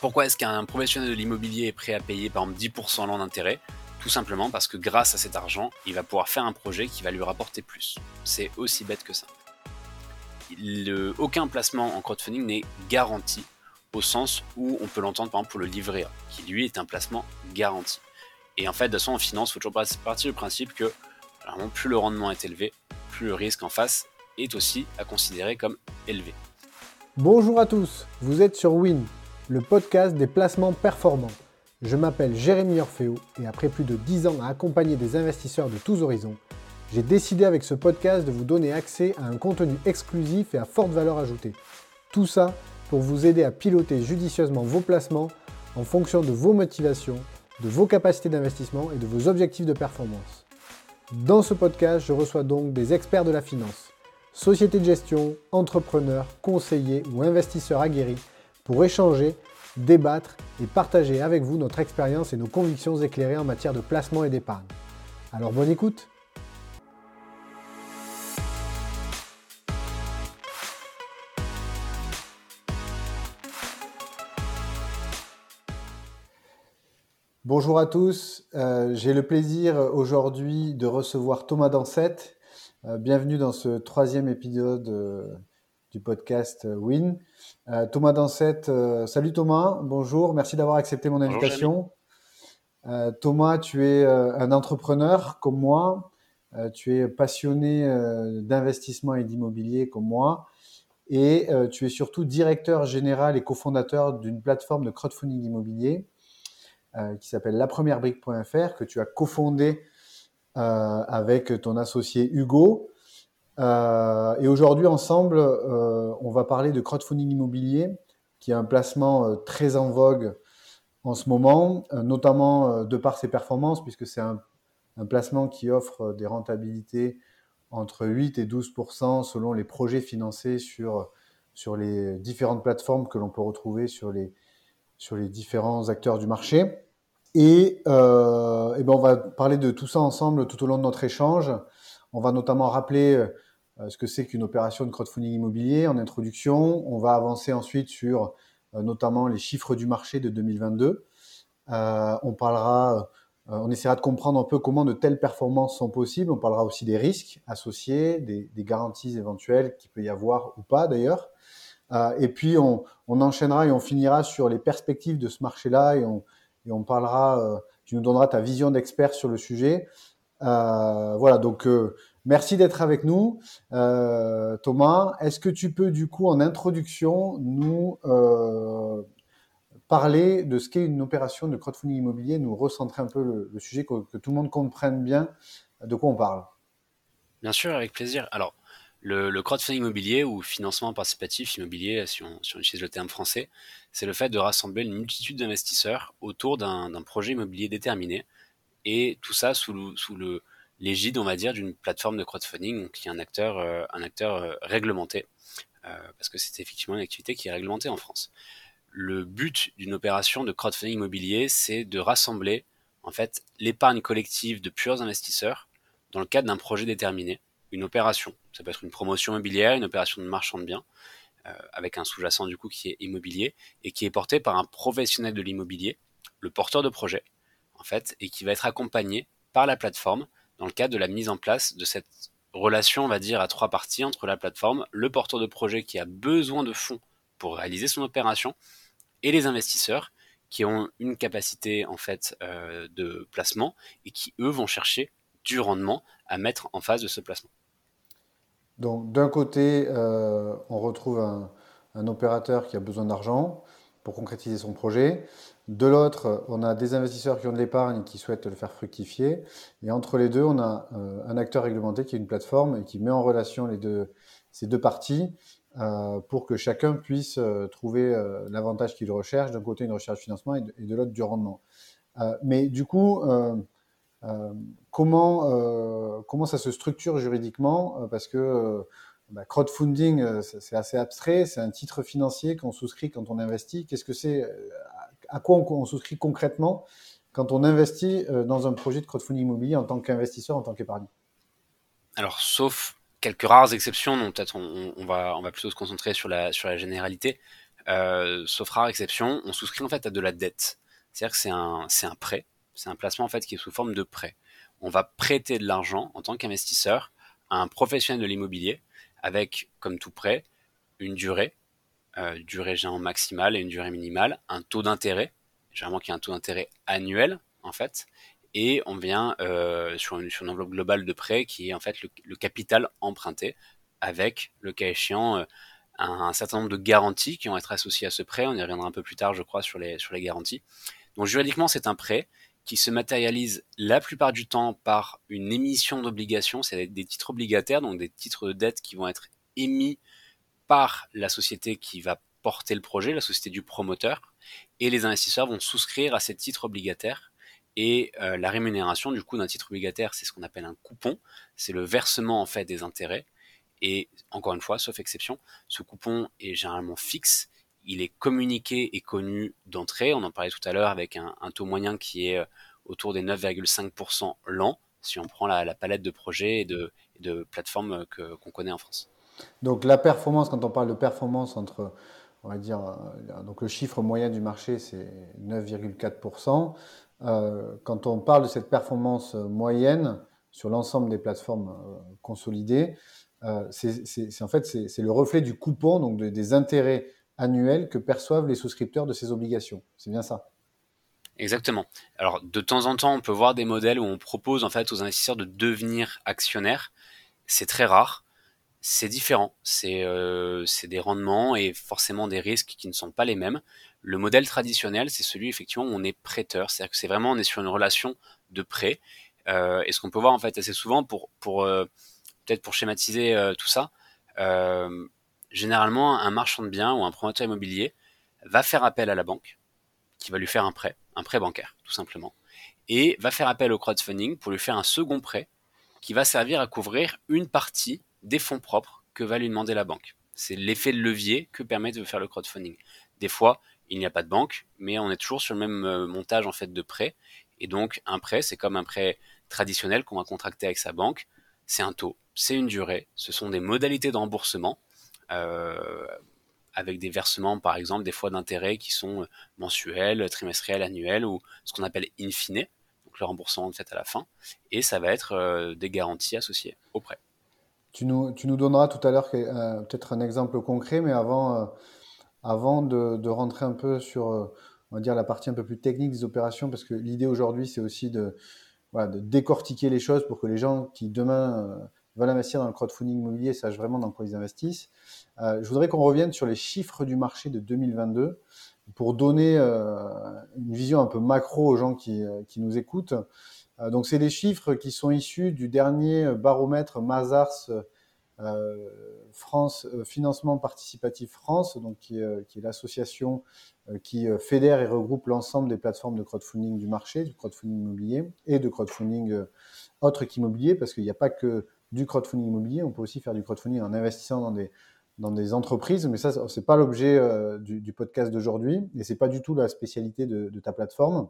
Pourquoi est-ce qu'un professionnel de l'immobilier est prêt à payer par exemple 10% l'an d'intérêt? Tout simplement parce que grâce à cet argent, il va pouvoir faire un projet qui va lui rapporter plus. C'est aussi bête que ça. aucun placement en crowdfunding n'est garanti au sens où on peut l'entendre par exemple pour le livret qui lui est un placement garanti. Et en fait, de toute façon, en finance, il faut toujours partir du principe que plus le rendement est élevé, plus le risque en face est aussi à considérer comme élevé. Bonjour à tous, vous êtes sur Win, le podcast des placements performants. Je m'appelle Jérémy Orfeo et après plus de 10 ans à accompagner des investisseurs de tous horizons, j'ai décidé avec ce podcast de vous donner accès à un contenu exclusif et à forte valeur ajoutée. Tout ça pour vous aider à piloter judicieusement vos placements en fonction de vos motivations, de vos capacités d'investissement et de vos objectifs de performance. Dans ce podcast, je reçois donc des experts de la finance, sociétés de gestion, entrepreneurs, conseillers ou investisseurs aguerris pour échanger, débattre et partager avec vous notre expérience et nos convictions éclairées en matière de placement et d'épargne. Alors bonne écoute Bonjour à tous, euh, j'ai le plaisir aujourd'hui de recevoir Thomas Dansette. Euh, bienvenue dans ce troisième épisode euh, du podcast Win. Thomas Dansette, salut Thomas, bonjour, merci d'avoir accepté mon invitation. Thomas, tu es un entrepreneur comme moi, tu es passionné d'investissement et d'immobilier comme moi, et tu es surtout directeur général et cofondateur d'une plateforme de crowdfunding immobilier euh, qui s'appelle lapremierebrique.fr que tu as cofondé euh, avec ton associé Hugo. Euh, et aujourd'hui, ensemble, on va parler de crowdfunding immobilier, qui est un placement très en vogue en ce moment, notamment de par ses performances, puisque c'est un, placement qui offre des rentabilités entre 8 et 12% selon les projets financés sur, sur les différentes plateformes que l'on peut retrouver sur les, sur les différents acteurs du marché. Et, euh, et ben on va parler de tout ça ensemble tout au long de notre échange. On va notamment rappeler euh, ce que c'est qu'une opération de crowdfunding immobilier en introduction. On va avancer ensuite sur euh, notamment les chiffres du marché de 2022. Euh, on parlera, euh, on essaiera de comprendre un peu comment de telles performances sont possibles. On parlera aussi des risques associés, des, garanties éventuelles qu'il peut y avoir ou pas d'ailleurs. Euh, et puis, on, enchaînera et on finira sur les perspectives de ce marché-là et on, et on parlera, euh, tu nous donneras ta vision d'expert sur le sujet. Euh, voilà, donc merci d'être avec nous. Thomas, est-ce que tu peux du coup en introduction nous parler de ce qu'est une opération de crowdfunding immobilier, nous recentrer un peu le, sujet, que, tout le monde comprenne bien de quoi on parle? Bien sûr, avec plaisir. Alors, le, crowdfunding immobilier ou financement participatif immobilier, si on, utilise le terme français, c'est le fait de rassembler une multitude d'investisseurs autour d'un projet immobilier déterminé, et tout ça sous le l'égide, on va dire, d'une plateforme de crowdfunding, qui est un acteur, euh, un acteur euh, réglementé, euh, parce que c'est effectivement une activité qui est réglementée en France. Le but d'une opération de crowdfunding immobilier, c'est de rassembler en fait l'épargne collective de plusieurs investisseurs dans le cadre d'un projet déterminé une opération. Ça peut être une promotion immobilière, une opération de marchand de biens, avec un sous-jacent du coup qui est immobilier et qui est porté par un professionnel de l'immobilier, le porteur de projet, en fait, et qui va être accompagné par la plateforme dans le cadre de la mise en place de cette relation, on va dire, à trois parties entre la plateforme, le porteur de projet qui a besoin de fonds pour réaliser son opération, et les investisseurs qui ont une capacité en fait euh, de placement et qui eux vont chercher du rendement à mettre en face de ce placement. Donc d'un côté, euh, on retrouve un, opérateur qui a besoin d'argent pour concrétiser son projet. De l'autre, on a des investisseurs qui ont de l'épargne et qui souhaitent le faire fructifier. Et entre les deux, on a euh, un acteur réglementé qui est une plateforme et qui met en relation ces deux parties euh, pour que chacun puisse trouver l'avantage qu'il recherche. D'un côté, une recherche de financement et de, l'autre, du rendement. mais du coup, euh, comment, euh, comment ça se structure juridiquement? Euh, Parce que bah, crowdfunding, c'est assez abstrait, c'est un titre financier qu'on souscrit quand on investit. Qu'est-ce que c'est À quoi on, souscrit concrètement quand on investit dans un projet de crowdfunding immobilier en tant qu'investisseur, en tant qu'épargne Alors, sauf quelques rares exceptions, donc peut-être on, va, plutôt se concentrer sur la, généralité. sauf rare exception, on souscrit en fait à de la dette. C'est-à-dire que c'est un, c'est un prêt, c'est un placement en fait qui est sous forme de prêt. On va prêter de l'argent en tant qu'investisseur à un professionnel de l'immobilier avec, comme tout prêt, une durée, euh, durée géant maximale et une durée minimale, un taux d'intérêt, généralement qui a un taux d'intérêt annuel en fait, et on vient euh, sur, une, sur, une, enveloppe globale de prêt qui est en fait le, capital emprunté avec, le cas échéant, euh, un, certain nombre de garanties qui vont être associées à ce prêt. On y reviendra un peu plus tard, je crois, sur les, sur les garanties. Donc juridiquement, c'est un prêt qui se matérialise la plupart du temps par une émission d'obligations, c'est des titres obligataires, donc des titres de dette qui vont être émis par la société qui va porter le projet, la société du promoteur, et les investisseurs vont souscrire à ces titres obligataires. Et euh, la rémunération du coup d'un titre obligataire, c'est ce qu'on appelle un coupon, c'est le versement en fait des intérêts. Et encore une fois, sauf exception, ce coupon est généralement fixe il est communiqué et connu d'entrée. On en parlait tout à l'heure avec un, taux moyen qui est euh, autour des 9,5% l'an, si on prend la, palette de projets et de, plateformes qu'on connaît en France. Donc la performance, quand on parle de performance entre, on va dire, euh, donc le chiffre moyen du marché, c'est 9,4%. Euh, quand on parle de cette performance moyenne sur l'ensemble des plateformes consolidées, c'est en fait c'est le reflet du coupon, donc des intérêts annuel que perçoivent les souscripteurs de ces obligations. C'est bien ça Exactement. Alors de temps en temps, on peut voir des modèles où on propose en fait aux investisseurs de devenir actionnaires. C'est très rare. C'est différent. C'est euh, des rendements et forcément des risques qui ne sont pas les mêmes. Le modèle traditionnel, c'est celui effectivement où on est prêteur. C'est-à-dire que c'est vraiment on est sur une relation de prêt. Euh, et ce qu'on peut voir en fait assez souvent pour pour euh, peut-être pour schématiser euh, tout ça. Euh, généralement, un marchand de biens ou un promoteur immobilier va faire appel à la banque, qui va lui faire un prêt, un prêt bancaire, tout simplement, et va faire appel au crowdfunding pour lui faire un second prêt qui va servir à couvrir une partie des fonds propres que va lui demander la banque. C'est l'effet de levier que permet de faire le crowdfunding. Des fois, il n'y a pas de banque, mais on est toujours sur le même euh, montage en fait de prêt. Et donc, un prêt, c'est comme un prêt traditionnel qu'on va contracter avec sa banque. C'est un taux, c'est une durée, ce sont des modalités de remboursement euh, avec des versements, par exemple, des fois d'intérêts qui sont mensuels, trimestriels, annuels, ou ce qu'on appelle in fine, donc le remboursement fait à la fin, et ça va être euh, des garanties associées au prêt. Tu nous, tu nous donneras tout à l'heure euh, peut-être un exemple concret, mais avant, avant de, de, rentrer un peu sur on va dire, la partie un peu plus technique des opérations, parce que l'idée aujourd'hui, c'est aussi de, voilà, de décortiquer les choses pour que les gens qui demain veulent investir dans le crowdfunding immobilier sachent vraiment dans quoi ils investissent. Euh, je voudrais qu'on revienne sur les chiffres du marché de 2022 pour donner euh, une vision un peu macro aux gens qui, euh, qui nous écoutent. Donc, c'est des chiffres qui sont issus du dernier baromètre Mazars France Financement Participatif France, donc qui, est l'association qui fédère et regroupe l'ensemble des plateformes de crowdfunding du marché, du crowdfunding immobilier et de crowdfunding autre qu'immobilier, parce qu'il n'y a pas que du crowdfunding immobilier, on peut aussi faire du crowdfunding en investissant dans des, dans des entreprises, mais ça, c'est pas l'objet euh, du, podcast d'aujourd'hui, et c'est pas du tout la spécialité de, ta plateforme.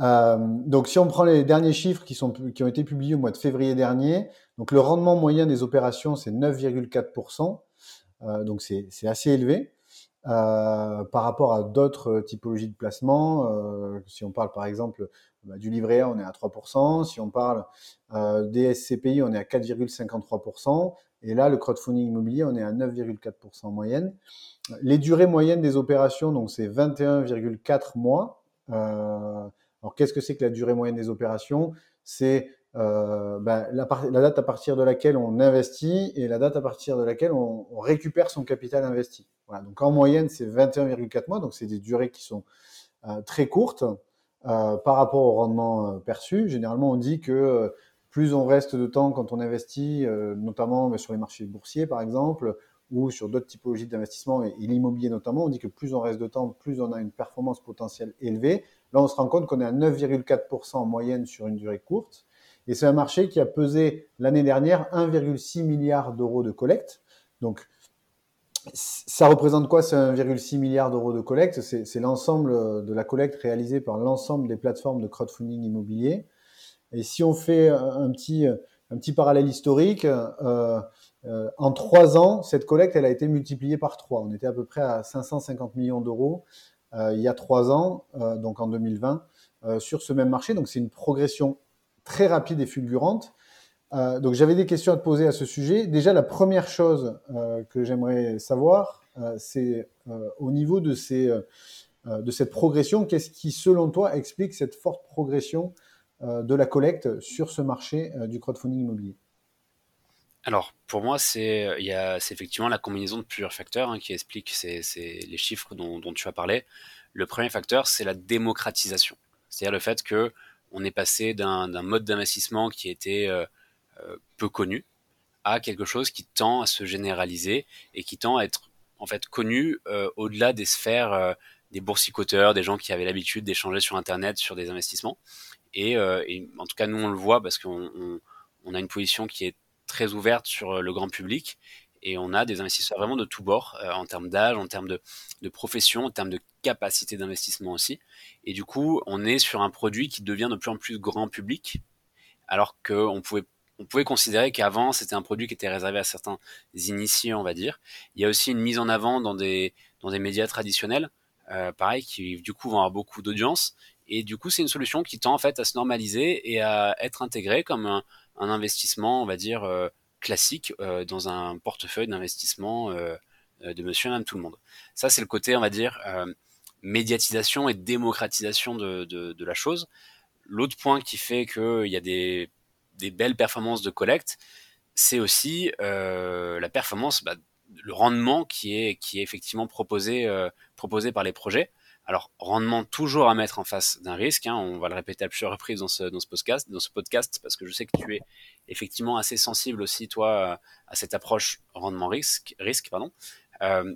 Euh, donc, si on prend les derniers chiffres qui, sont, qui ont été publiés au mois de février dernier, donc le rendement moyen des opérations, c'est 9,4%, euh, donc c'est assez élevé. par rapport à d'autres typologies de placement, si on parle par exemple bah, du livret A, on est à 3%. Si on parle euh, des SCPI, on est à 4,53%. Et là, le crowdfunding immobilier, on est à 9,4% en moyenne. Les durées moyennes des opérations, donc c'est 21,4 mois. Euh, alors, qu'est-ce que c'est que la durée moyenne des opérations? C'est euh, ben, la, date à partir de laquelle on investit et la date à partir de laquelle on, récupère son capital investi. Voilà, donc en moyenne, c'est 21,4 mois, donc c'est des durées qui sont euh, très courtes. Euh, par rapport au rendement perçu. Généralement, on dit que plus on reste de temps quand on investit, notamment sur les marchés boursiers par exemple, ou sur d'autres typologies d'investissement, et, l'immobilier notamment, on dit que plus on reste de temps, plus on a une performance potentielle élevée. Là, on se rend compte qu'on est à 9,4% en moyenne sur une durée courte. Et c'est un marché qui a pesé l'année dernière 1,6 milliard d'euros de collecte. Donc, ça représente quoi C'est 1,6 milliard d'euros de collecte? C'est l'ensemble de la collecte réalisée par l'ensemble des plateformes de crowdfunding immobilier. Et si on fait un petit, un petit parallèle historique, euh, en trois ans, cette collecte, elle a été multipliée par trois. On était à peu près à 550 millions d'euros il y a trois ans, donc en 2020, sur ce même marché. Donc c'est une progression très rapide et fulgurante. donc j'avais des questions à te poser à ce sujet. Déjà, la première chose que j'aimerais savoir, c'est au niveau de ces euh, de cette progression. Qu'est-ce qui, selon toi, explique cette forte progression euh, de la collecte sur ce marché euh, du crowdfunding immobilier? Alors, pour moi, c'est effectivement la combinaison de plusieurs facteurs hein, qui expliquent les chiffres dont, tu as parlé. Le premier facteur, c'est la démocratisation. C'est-à-dire le fait que on est passé d'un mode d'investissement qui était peu connu à quelque chose qui tend à se généraliser et qui tend à être en fait connu au-delà des sphères des boursicoteurs, des gens qui avaient l'habitude d'échanger sur Internet sur des investissements. Et, euh, en tout cas, nous, on le voit parce qu'on on, a une position qui est très ouverte sur euh, le grand public et on a des investisseurs vraiment de tous bords euh, en termes d'âge, en termes de, profession, en termes de capacité d'investissement aussi. Et du coup, on est sur un produit qui devient de plus en plus grand public, alors qu'on pouvait on pouvait considérer qu'avant c'était un produit qui était réservé à certains initiés, on va dire. Il y a aussi une mise en avant dans des, dans des médias traditionnels. Euh, pareil, qui du coup vont avoir beaucoup d'audience. Et du coup, c'est une solution qui tend en fait à se normaliser et à être intégrée comme un, investissement, on va dire, euh, classique euh, dans un portefeuille d'investissement de monsieur et madame tout le monde. Ça, c'est le côté, on va dire, médiatisation et démocratisation de, la chose. L'autre point qui fait qu'il y a des, belles performances de collecte, c'est aussi la performance bah, le rendement qui est, qui est effectivement proposé, euh, proposé par les projets. Alors, rendement toujours à mettre en face d'un risque. Hein, on va le répéter à plusieurs reprises dans ce, dans ce, podcast, dans ce podcast, parce que je sais que tu es effectivement assez sensible aussi, toi, à cette approche rendement-risque. Risque, pardon. Euh,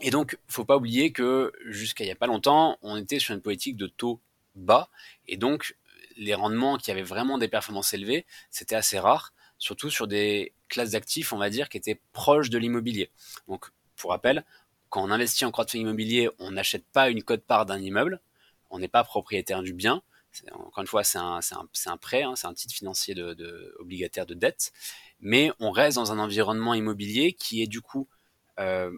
et donc, faut pas oublier que jusqu'à il y a pas longtemps, on était sur une politique de taux bas, et donc les rendements qui avaient vraiment des performances élevées, c'était assez rare surtout sur des classes d'actifs, on va dire, qui étaient proches de l'immobilier. Donc, pour rappel, quand on investit en crowdfunding immobilier, on n'achète pas une cote-part d'un immeuble, on n'est pas propriétaire du bien. Encore une fois, c'est un, prêt, hein, c'est un titre financier obligataire de dette, mais on reste dans un environnement immobilier qui est du coup euh,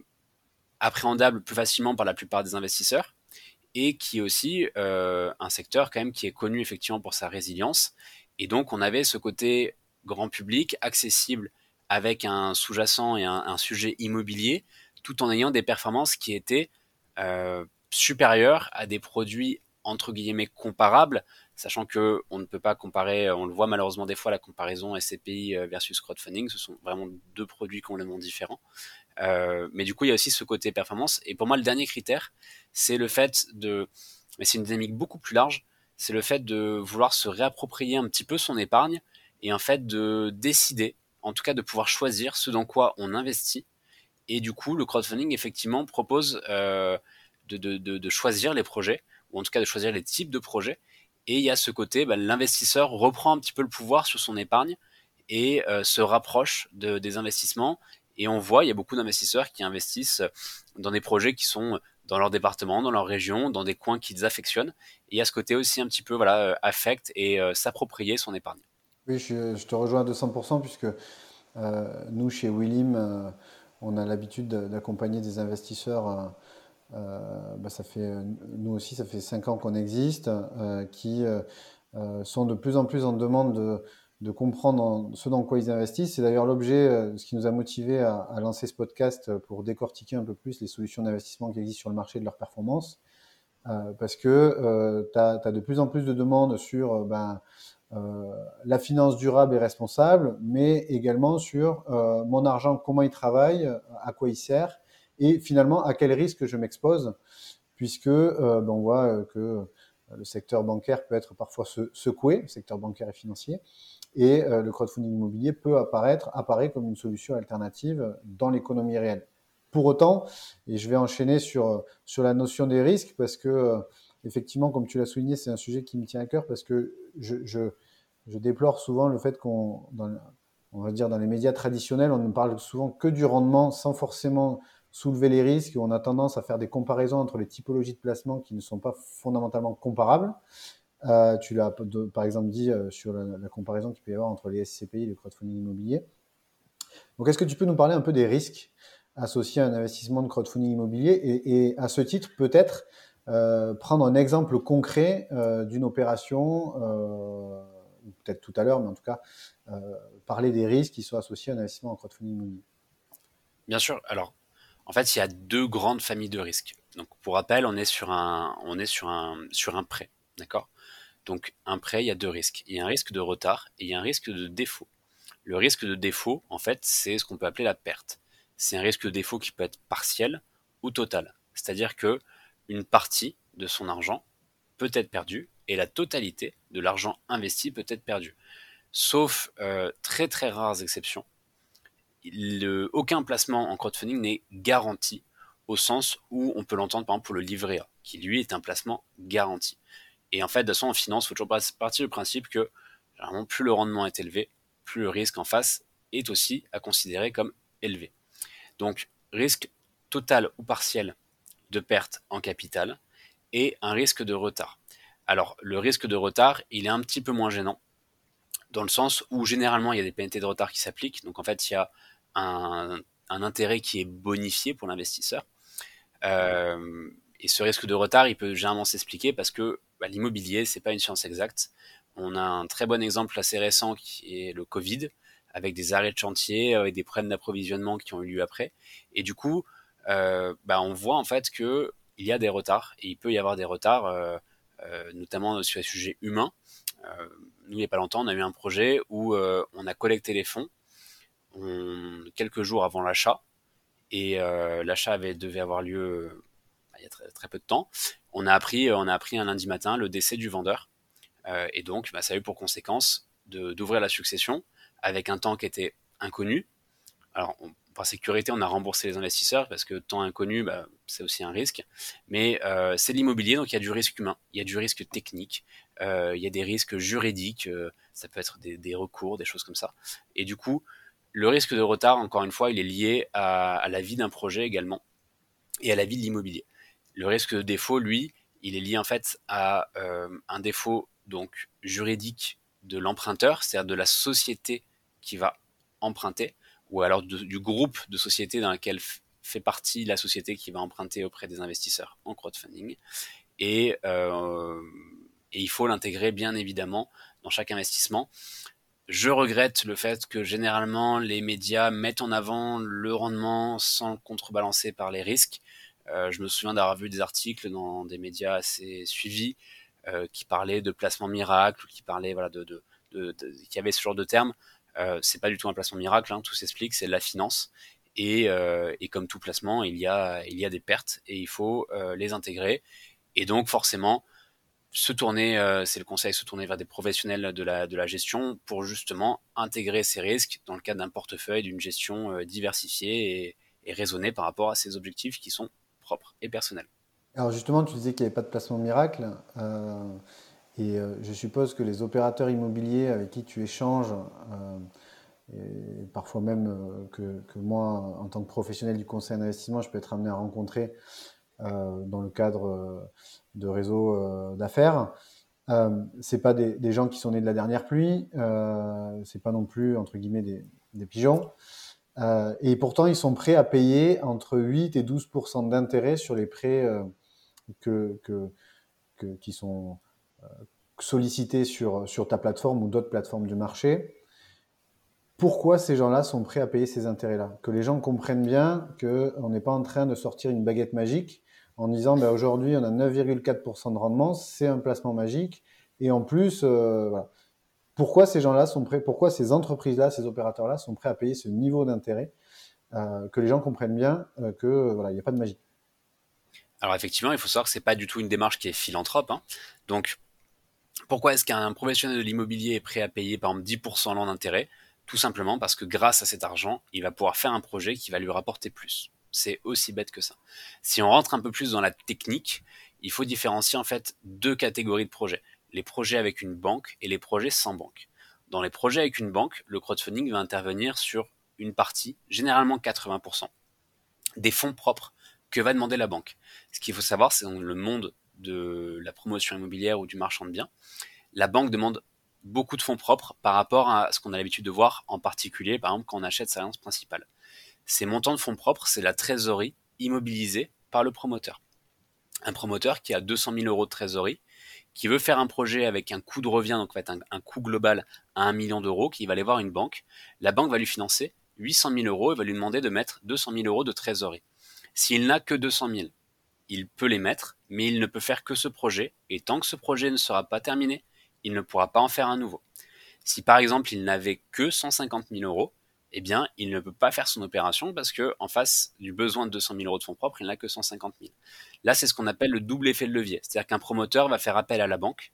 appréhendable plus facilement par la plupart des investisseurs et qui est aussi euh, un secteur quand même qui est connu effectivement pour sa résilience. Et donc on avait ce côté grand public, accessible avec un sous-jacent et un, sujet immobilier, tout en ayant des performances qui étaient euh, supérieures à des produits entre guillemets comparables, sachant que on ne peut pas comparer, on le voit malheureusement des fois la comparaison SCPI euh, versus crowdfunding, ce sont vraiment deux produits complètement différents. Euh, mais du coup, il y a aussi ce côté performance. Et pour moi, le dernier critère, c'est le fait de, mais c'est une dynamique beaucoup plus large, c'est le fait de vouloir se réapproprier un petit peu son épargne et en fait de décider, en tout cas de pouvoir choisir ce dans quoi on investit. Et du coup, le crowdfunding effectivement propose euh, de, choisir les projets, ou en tout cas de choisir les types de projets. Et il y a ce côté, bah, l'investisseur reprend un petit peu le pouvoir sur son épargne et euh, se rapproche de, des investissements. Et on voit, il y a beaucoup d'investisseurs qui investissent dans des projets qui sont dans leur département, dans leur région, dans des coins qu'ils affectionnent. Et il y a ce côté aussi un petit peu voilà, euh, affect et s'approprier son épargne. Oui, je, te rejoins à 200% puisque euh, nous, chez Willim, euh, on a l'habitude d'accompagner des investisseurs. Euh, bah, ça fait, nous aussi, ça fait 5 ans qu'on existe, qui sont de plus en plus en demande de, comprendre ce dans quoi ils investissent. C'est d'ailleurs l'objet, ce qui nous a motivé à, lancer ce podcast pour décortiquer un peu plus les solutions d'investissement qui existent sur le marché de leur performance. parce que tu as, de plus en plus de demandes sur ben, euh, la finance durable et responsable, mais également sur euh, mon argent, comment il travaille, à quoi il sert, et finalement à quel risque je m'expose, puisque euh, ben, on voit que le secteur bancaire peut être parfois secoué, le secteur bancaire et financier, et le crowdfunding immobilier peut apparaître, apparaît comme une solution alternative dans l'économie réelle. Pour autant, et je vais enchaîner sur, sur la notion des risques, parce que effectivement, comme tu l'as souligné, c'est un sujet qui me tient à cœur parce que je, déplore souvent le fait qu'on, on va dire dans les médias traditionnels, on ne parle souvent que du rendement sans forcément soulever les risques. On a tendance à faire des comparaisons entre les typologies de placement qui ne sont pas fondamentalement comparables. Euh, tu l'as par exemple dit euh, sur la, comparaison qu'il peut y avoir entre les SCPI et le crowdfunding immobilier. Donc, est-ce que tu peux nous parler un peu des risques associés à un investissement de crowdfunding immobilier? Et, à ce titre, peut-être euh, prendre un exemple concret euh, d'une opération, euh, peut-être tout à l'heure, mais en tout cas, parler des risques qui sont associés à un investissement en crowdfunding Bien sûr. Alors, en fait, il y a deux grandes familles de risques. Donc, pour rappel, on est sur un, on est sur un, sur un prêt, d'accord? Donc, un prêt, il y a deux risques. Il y a un risque de retard et il y a un risque de défaut. Le risque de défaut, en fait, c'est ce qu'on peut appeler la perte. C'est un risque de défaut qui peut être partiel ou total. C'est-à-dire que une partie de son argent peut être perdue et la totalité de l'argent investi peut être perdue. Sauf euh, très très rares exceptions, aucun placement en crowdfunding n'est garanti au sens où on peut l'entendre par exemple pour le livret A, qui lui est un placement garanti. Et en fait, de toute façon, en finance, il faut toujours partir du principe que plus le rendement est élevé, plus le risque en face est aussi à considérer comme élevé. Donc, risque total ou partiel de perte en capital et un risque de retard. Alors, le risque de retard, il est un petit peu moins gênant, dans le sens où généralement il y a des pénalités de retard qui s'appliquent. Donc, en fait, il y a un, intérêt qui est bonifié pour l'investisseur. Euh, et ce risque de retard, il peut généralement s'expliquer parce que bah, l'immobilier, c'est pas une science exacte. On a un très bon exemple assez récent qui est le Covid, avec des arrêts de chantier et des problèmes d'approvisionnement qui ont eu lieu après. Et du coup, bah, on voit en fait que il y a des retards et il peut y avoir des retards, euh, euh, notamment sur les sujets humains. nous, il n'y a pas longtemps, on a eu un projet où on a collecté les fonds quelques jours avant l'achat et l'achat devait avoir lieu il y a très, peu de temps. On a appris, on a appris un lundi matin le décès du vendeur euh, et donc, bah, ça a eu pour conséquence d'ouvrir la succession avec un temps qui était inconnu. Alors, par sécurité, on a remboursé les investisseurs parce que temps inconnu, bah, c'est aussi un risque. Mais euh, c'est l'immobilier, donc il y a du risque humain, il y a du risque technique, euh, il y a des risques juridiques, ça peut être des, recours, des choses comme ça. Et du coup, le risque de retard, encore une fois, il est lié à, à la vie d'un projet également et à la vie de l'immobilier. Le risque de défaut, lui, il est lié en fait à un défaut donc juridique de l'emprunteur, c'est-à-dire de la société qui va emprunter, ou alors du groupe de sociétés dans laquelle fait partie la société qui va emprunter auprès des investisseurs en crowdfunding. Et, euh, et il faut l'intégrer bien évidemment dans chaque investissement. Je regrette le fait que généralement les médias mettent en avant le rendement sans le contrebalancer par les risques. Euh, je me souviens d'avoir vu des articles dans des médias assez suivis euh, qui parlait de placement miracle, qui parlait voilà de, de, qui avait ce genre de termes. Euh, c'est pas du tout un placement miracle, hein, tout s'explique, c'est la finance. Et, euh, et, comme tout placement, il y a des pertes et il faut euh, les intégrer. Et donc forcément, se tourner, c'est le conseil, se tourner vers des professionnels de la, gestion pour justement intégrer ces risques dans le cadre d'un portefeuille, d'une gestion diversifiée et, raisonnée par rapport à ces objectifs qui sont propres et personnels. Alors justement, tu disais qu'il n'y avait pas de placement miracle. Et euh, je suppose que les opérateurs immobiliers avec qui tu échanges, euh, et parfois même que, moi, en tant que professionnel du conseil d'investissement, je peux être amené à rencontrer dans le cadre de réseaux d'affaires. Euh, c'est pas des, gens qui sont nés de la dernière pluie, euh, c'est pas non plus entre guillemets des, pigeons. et pourtant, ils sont prêts à payer entre 8 et 12% d'intérêt sur les prêts qui sont euh, sollicités sur, sur ta plateforme ou d'autres plateformes du marché, pourquoi ces gens-là sont prêts à payer ces intérêts-là? Que les gens comprennent bien qu'on n'est pas en train de sortir une baguette magique en disant ben, aujourd'hui on a 9,4% de rendement, c'est un placement magique, et en plus, euh. Pourquoi ces gens-là sont prêts, pourquoi ces entreprises-là, ces opérateurs-là sont prêts à payer ce niveau d'intérêt euh, Que les gens comprennent bien que voilà, il n'y a pas de magie? Alors effectivement, il faut savoir que c'est pas du tout une démarche qui est philanthrope. Hein. Donc, pourquoi est-ce qu'un professionnel de l'immobilier est prêt à payer par exemple 10% l'an d'intérêt? Tout simplement parce que grâce à cet argent, il va pouvoir faire un projet qui va lui rapporter plus. C'est aussi bête que ça. Si on rentre un peu plus dans la technique, il faut différencier en fait deux catégories de projets. Les projets avec une banque et les projets sans banque. Dans les projets avec une banque, le crowdfunding va intervenir sur une partie, généralement 80%, des fonds propres que va demander la banque. Ce qu'il faut savoir, c'est dans le monde de la promotion immobilière ou du marchand de biens, la banque demande beaucoup de fonds propres par rapport à ce qu'on a l'habitude de voir en particulier, par exemple, quand on achète sa résidence principale. Ces montants de fonds propres, c'est la trésorerie immobilisée par le promoteur. Un promoteur qui a 200 000 euros de trésorerie, qui veut faire un projet avec un coût de revient, donc va être un, coût global à 1 million d'euros, qui va aller voir une banque. La banque va lui financer 800 000 euros et va lui demander de mettre 200 000 euros de trésorerie. S'il n'a que 200 000, il peut les mettre, mais il ne peut faire que ce projet, et tant que ce projet ne sera pas terminé, il ne pourra pas en faire un nouveau. Si par exemple il n'avait que 150 000 euros, eh bien, il ne peut pas faire son opération parce que en face du besoin de 200 000 euros de fonds propres, il n'a que 150 000. Là, c'est ce qu'on appelle le double effet de levier. C'est-à-dire qu'un promoteur va faire appel à la banque,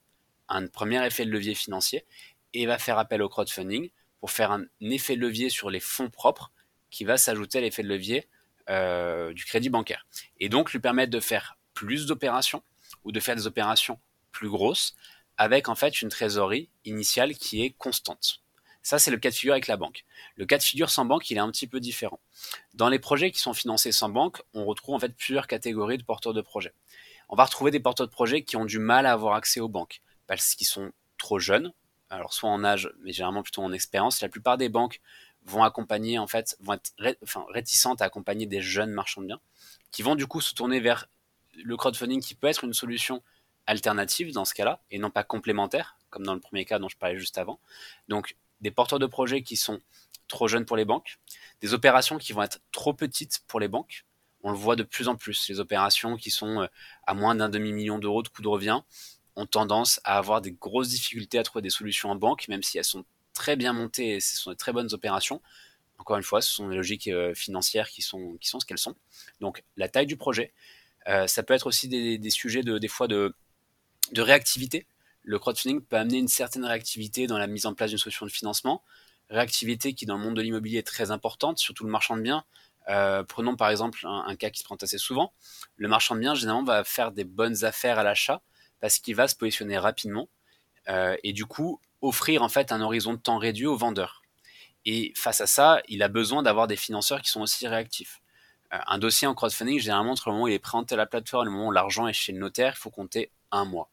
un premier effet de levier financier, et va faire appel au crowdfunding pour faire un effet de levier sur les fonds propres qui va s'ajouter à l'effet de levier du crédit bancaire. Et donc lui permettre de faire plus d'opérations ou de faire des opérations plus grosses avec en fait une trésorerie initiale qui est constante. Ça, c'est le cas de figure avec la banque. Le cas de figure sans banque, il est un petit peu différent. Dans les projets qui sont financés sans banque, on retrouve en fait plusieurs catégories de porteurs de projets. On va retrouver des porteurs de projets qui ont du mal à avoir accès aux banques parce qu'ils sont trop jeunes, alors soit en âge, mais généralement plutôt en expérience. La plupart des banques vont accompagner, en fait, vont être réticentes à accompagner des jeunes marchands de biens, qui vont du coup se tourner vers le crowdfunding qui peut être une solution alternative dans ce cas-là, et non pas complémentaire, comme dans le premier cas dont je parlais juste avant. Donc des porteurs de projets qui sont trop jeunes pour les banques, des opérations qui vont être trop petites pour les banques. On le voit de plus en plus. Les opérations qui sont euh, à moins d'un demi-million d'euros de coût de revient ont tendance à avoir des grosses difficultés à trouver des solutions en banque, même si elles sont très bien montées et ce sont de très bonnes opérations. Encore une fois, ce sont des logiques euh, financières qui sont, qui sont ce qu'elles sont. Donc la taille du projet, euh, ça peut être aussi des, sujets de, des fois de, de réactivité le crowdfunding peut amener une certaine réactivité dans la mise en place d'une solution de financement, réactivité qui dans le monde de l'immobilier est très importante, surtout le marchand de biens. Euh, prenons par exemple un, cas qui se présente assez souvent. Le marchand de biens généralement va faire des bonnes affaires à l'achat parce qu'il va se positionner rapidement et du coup offrir en fait un horizon de temps réduit au vendeur. Et face à ça, il a besoin d'avoir des financeurs qui sont aussi réactifs. Euh, un dossier en crowdfunding, généralement, entre le moment où il est présenté à la plateforme et le moment où l'argent est chez le notaire, il faut compter un mois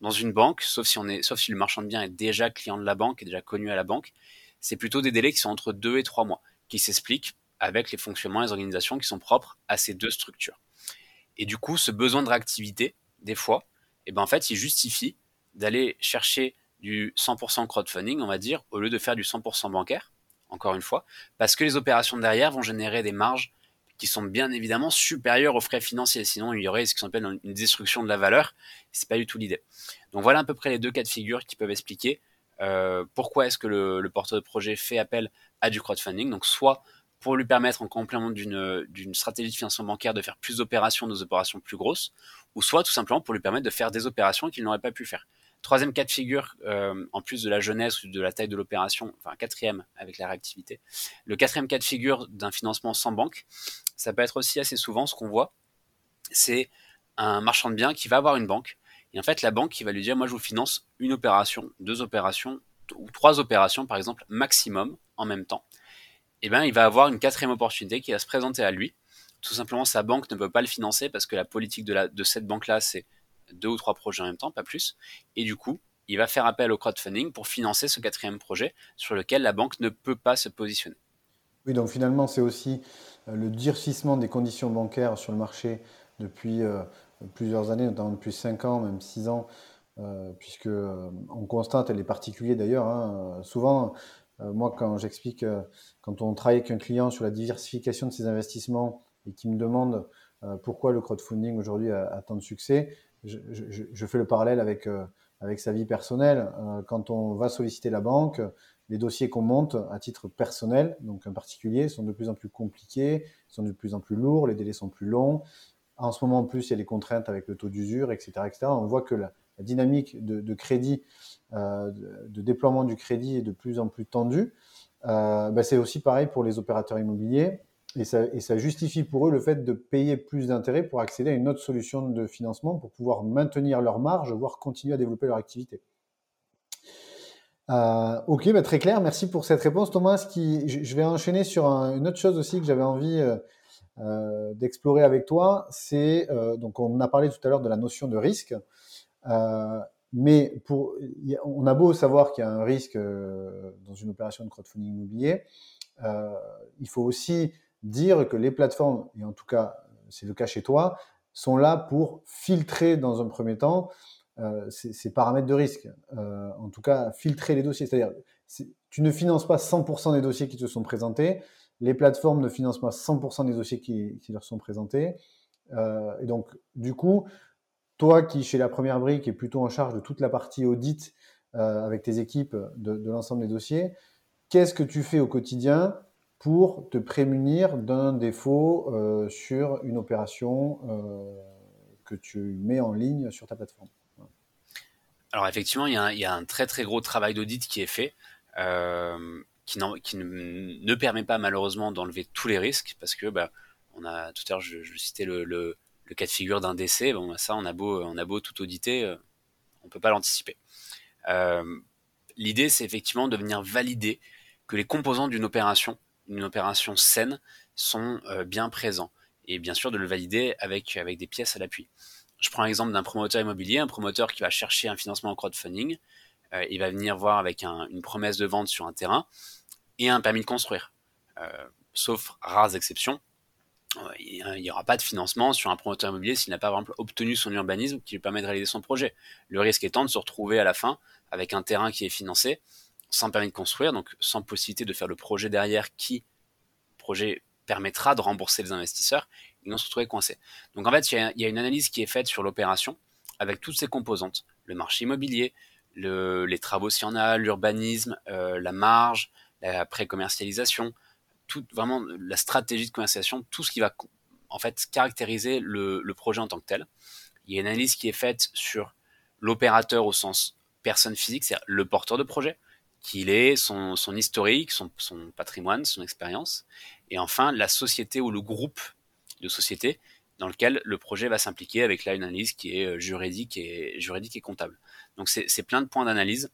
dans une banque, sauf si, on est, sauf si le marchand de biens est déjà client de la banque, est déjà connu à la banque, c'est plutôt des délais qui sont entre 2 et 3 mois, qui s'expliquent avec les fonctionnements et les organisations qui sont propres à ces deux structures. Et du coup, ce besoin de réactivité, des fois, eh ben en fait, il justifie d'aller chercher du 100% crowdfunding, on va dire, au lieu de faire du 100% bancaire, encore une fois, parce que les opérations derrière vont générer des marges qui sont bien évidemment supérieurs aux frais financiers. Sinon, il y aurait ce qu'on appelle une destruction de la valeur. C'est pas du tout l'idée. Donc voilà à peu près les deux cas de figure qui peuvent expliquer euh, pourquoi est-ce que le, porteur de projet fait appel à du crowdfunding. Donc soit pour lui permettre en complément d'une stratégie de financement bancaire de faire plus d'opérations, des opérations plus grosses, ou soit tout simplement pour lui permettre de faire des opérations qu'il n'aurait pas pu faire. Troisième cas de figure, euh, en plus de la jeunesse ou de la taille de l'opération, enfin quatrième avec la réactivité, le quatrième cas de figure d'un financement sans banque, ça peut être aussi assez souvent ce qu'on voit, c'est un marchand de biens qui va avoir une banque, et en fait la banque qui va lui dire moi je vous finance une opération, deux opérations, ou trois opérations par exemple, maximum en même temps. Et eh bien il va avoir une quatrième opportunité qui va se présenter à lui. Tout simplement sa banque ne peut pas le financer parce que la politique de, cette banque-là c'est deux ou trois projets en même temps, pas plus. Et du coup, il va faire appel au crowdfunding pour financer ce quatrième projet sur lequel la banque ne peut pas se positionner. Oui, donc finalement, c'est aussi euh, le durcissement des conditions bancaires sur le marché depuis euh, plusieurs années, notamment depuis 5 ans, même 6 ans, euh, puisque on constate, et les particuliers d'ailleurs, hein, souvent, moi quand j'explique, quand on travaille avec un client sur la diversification de ses investissements et qui me demande pourquoi le crowdfunding aujourd'hui a, tant de succès, je, fais le parallèle avec, euh, sa vie personnelle. Euh, quand on va solliciter la banque, les dossiers qu'on monte à titre personnel, donc en particulier, sont de plus en plus compliqués, sont de plus en plus lourds, les délais sont plus longs. En ce moment, en plus, il y a les contraintes avec le taux d'usure, etc., etc. On voit que la, dynamique de, crédit, euh, de, déploiement du crédit est de plus en plus tendue. Ben, c'est aussi pareil pour les opérateurs immobiliers. Et ça, justifie pour eux le fait de payer plus d'intérêts pour accéder à une autre solution de financement pour pouvoir maintenir leur marge, voire continuer à développer leur activité. Euh, ok, bah, très clair. Merci pour cette réponse, Thomas. Je, vais enchaîner sur une autre chose aussi que j'avais envie euh, euh, d'explorer avec toi. C'est donc on a parlé tout à l'heure de la notion de risque. mais pour, on a beau savoir qu'il y a un risque dans une opération de crowdfunding immobilier, il faut aussi dire que les plateformes, et en tout cas c'est le cas chez toi, sont là pour filtrer dans un premier temps euh, ces, paramètres de risque. Euh, en tout cas, filtrer les dossiers. C'est-à-dire, tu ne finances pas 100% des dossiers qui te sont présentés. Les plateformes ne financent pas 100% des dossiers qui, leur sont présentés. Euh, et donc, du coup, toi qui, chez la première brique, est plutôt en charge de toute la partie audit avec tes équipes de, de l'ensemble des dossiers, qu'est-ce que tu fais au quotidien pour te prémunir d'un défaut euh, sur une opération euh, que tu mets en ligne sur ta plateforme. Alors effectivement, il y, a un, très très gros travail d'audit qui est fait, euh, qui, ne, permet pas malheureusement d'enlever tous les risques, parce que bah, on a tout à l'heure je, citais le, cas de figure d'un décès, bon ça on a beau on a beau tout auditer, on peut pas l'anticiper. L'idée c'est effectivement de venir valider que les composants d'une opération une opération saine sont euh, bien présents. Et bien sûr de le valider avec, avec des pièces à l'appui. Je prends l'exemple d'un promoteur immobilier, un promoteur qui va chercher un financement en crowdfunding. Euh, il va venir voir avec une promesse de vente sur un terrain et un permis de construire. Euh, sauf rares exceptions, il n'y aura pas de financement sur un promoteur immobilier s'il n'a pas, par exemple, obtenu son urbanisme qui lui permet de réaliser son projet. Le risque étant de se retrouver à la fin avec un terrain qui est financé, sans permis de construire, donc sans possibilité de faire le projet derrière qui projet permettra de rembourser les investisseurs, ils vont se retrouver coincés. Donc en fait, il y, a une analyse qui est faite sur l'opération avec toutes ses composantes, le marché immobilier, les travaux s'il y en a, l'urbanisme, euh, la marge, la pré-commercialisation, vraiment la stratégie de commercialisation, tout ce qui va en fait caractériser le, le projet en tant que tel. Il y a une analyse qui est faite sur l'opérateur au sens personne physique, c'est-à-dire le porteur de projet, qu'il est, son, historique, son, patrimoine, son expérience, et enfin la société ou le groupe de sociétés dans lequel le projet va s'impliquer avec là une analyse qui est euh, juridique et, juridique et comptable. Donc c'est plein de points d'analyse,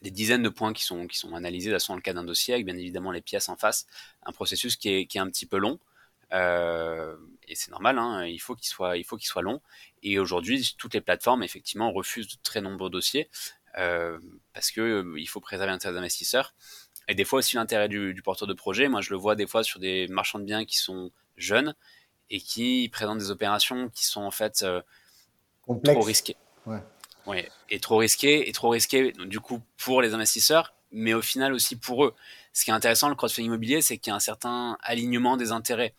des dizaines de points qui sont, qui sont analysés dans le cas d'un dossier, avec bien évidemment les pièces en face, un processus qui est, qui est un petit peu long, euh, et c'est normal, hein, il faut qu'il soit, il faut qu'il soit long. Et aujourd'hui, toutes les plateformes effectivement refusent de très nombreux dossiers parce que euh, il faut préserver l'intérêt des investisseurs et des fois aussi l'intérêt du, porteur de projet. Moi, je le vois des fois sur des marchands de biens qui sont jeunes et qui présentent des opérations qui sont en fait euh, trop risquées. Ouais. ouais. Et trop risquées, et trop risquées du coup pour les investisseurs, mais au final aussi pour eux. Ce qui est intéressant, le crowdfunding immobilier, c'est qu'il y a un certain alignement des intérêts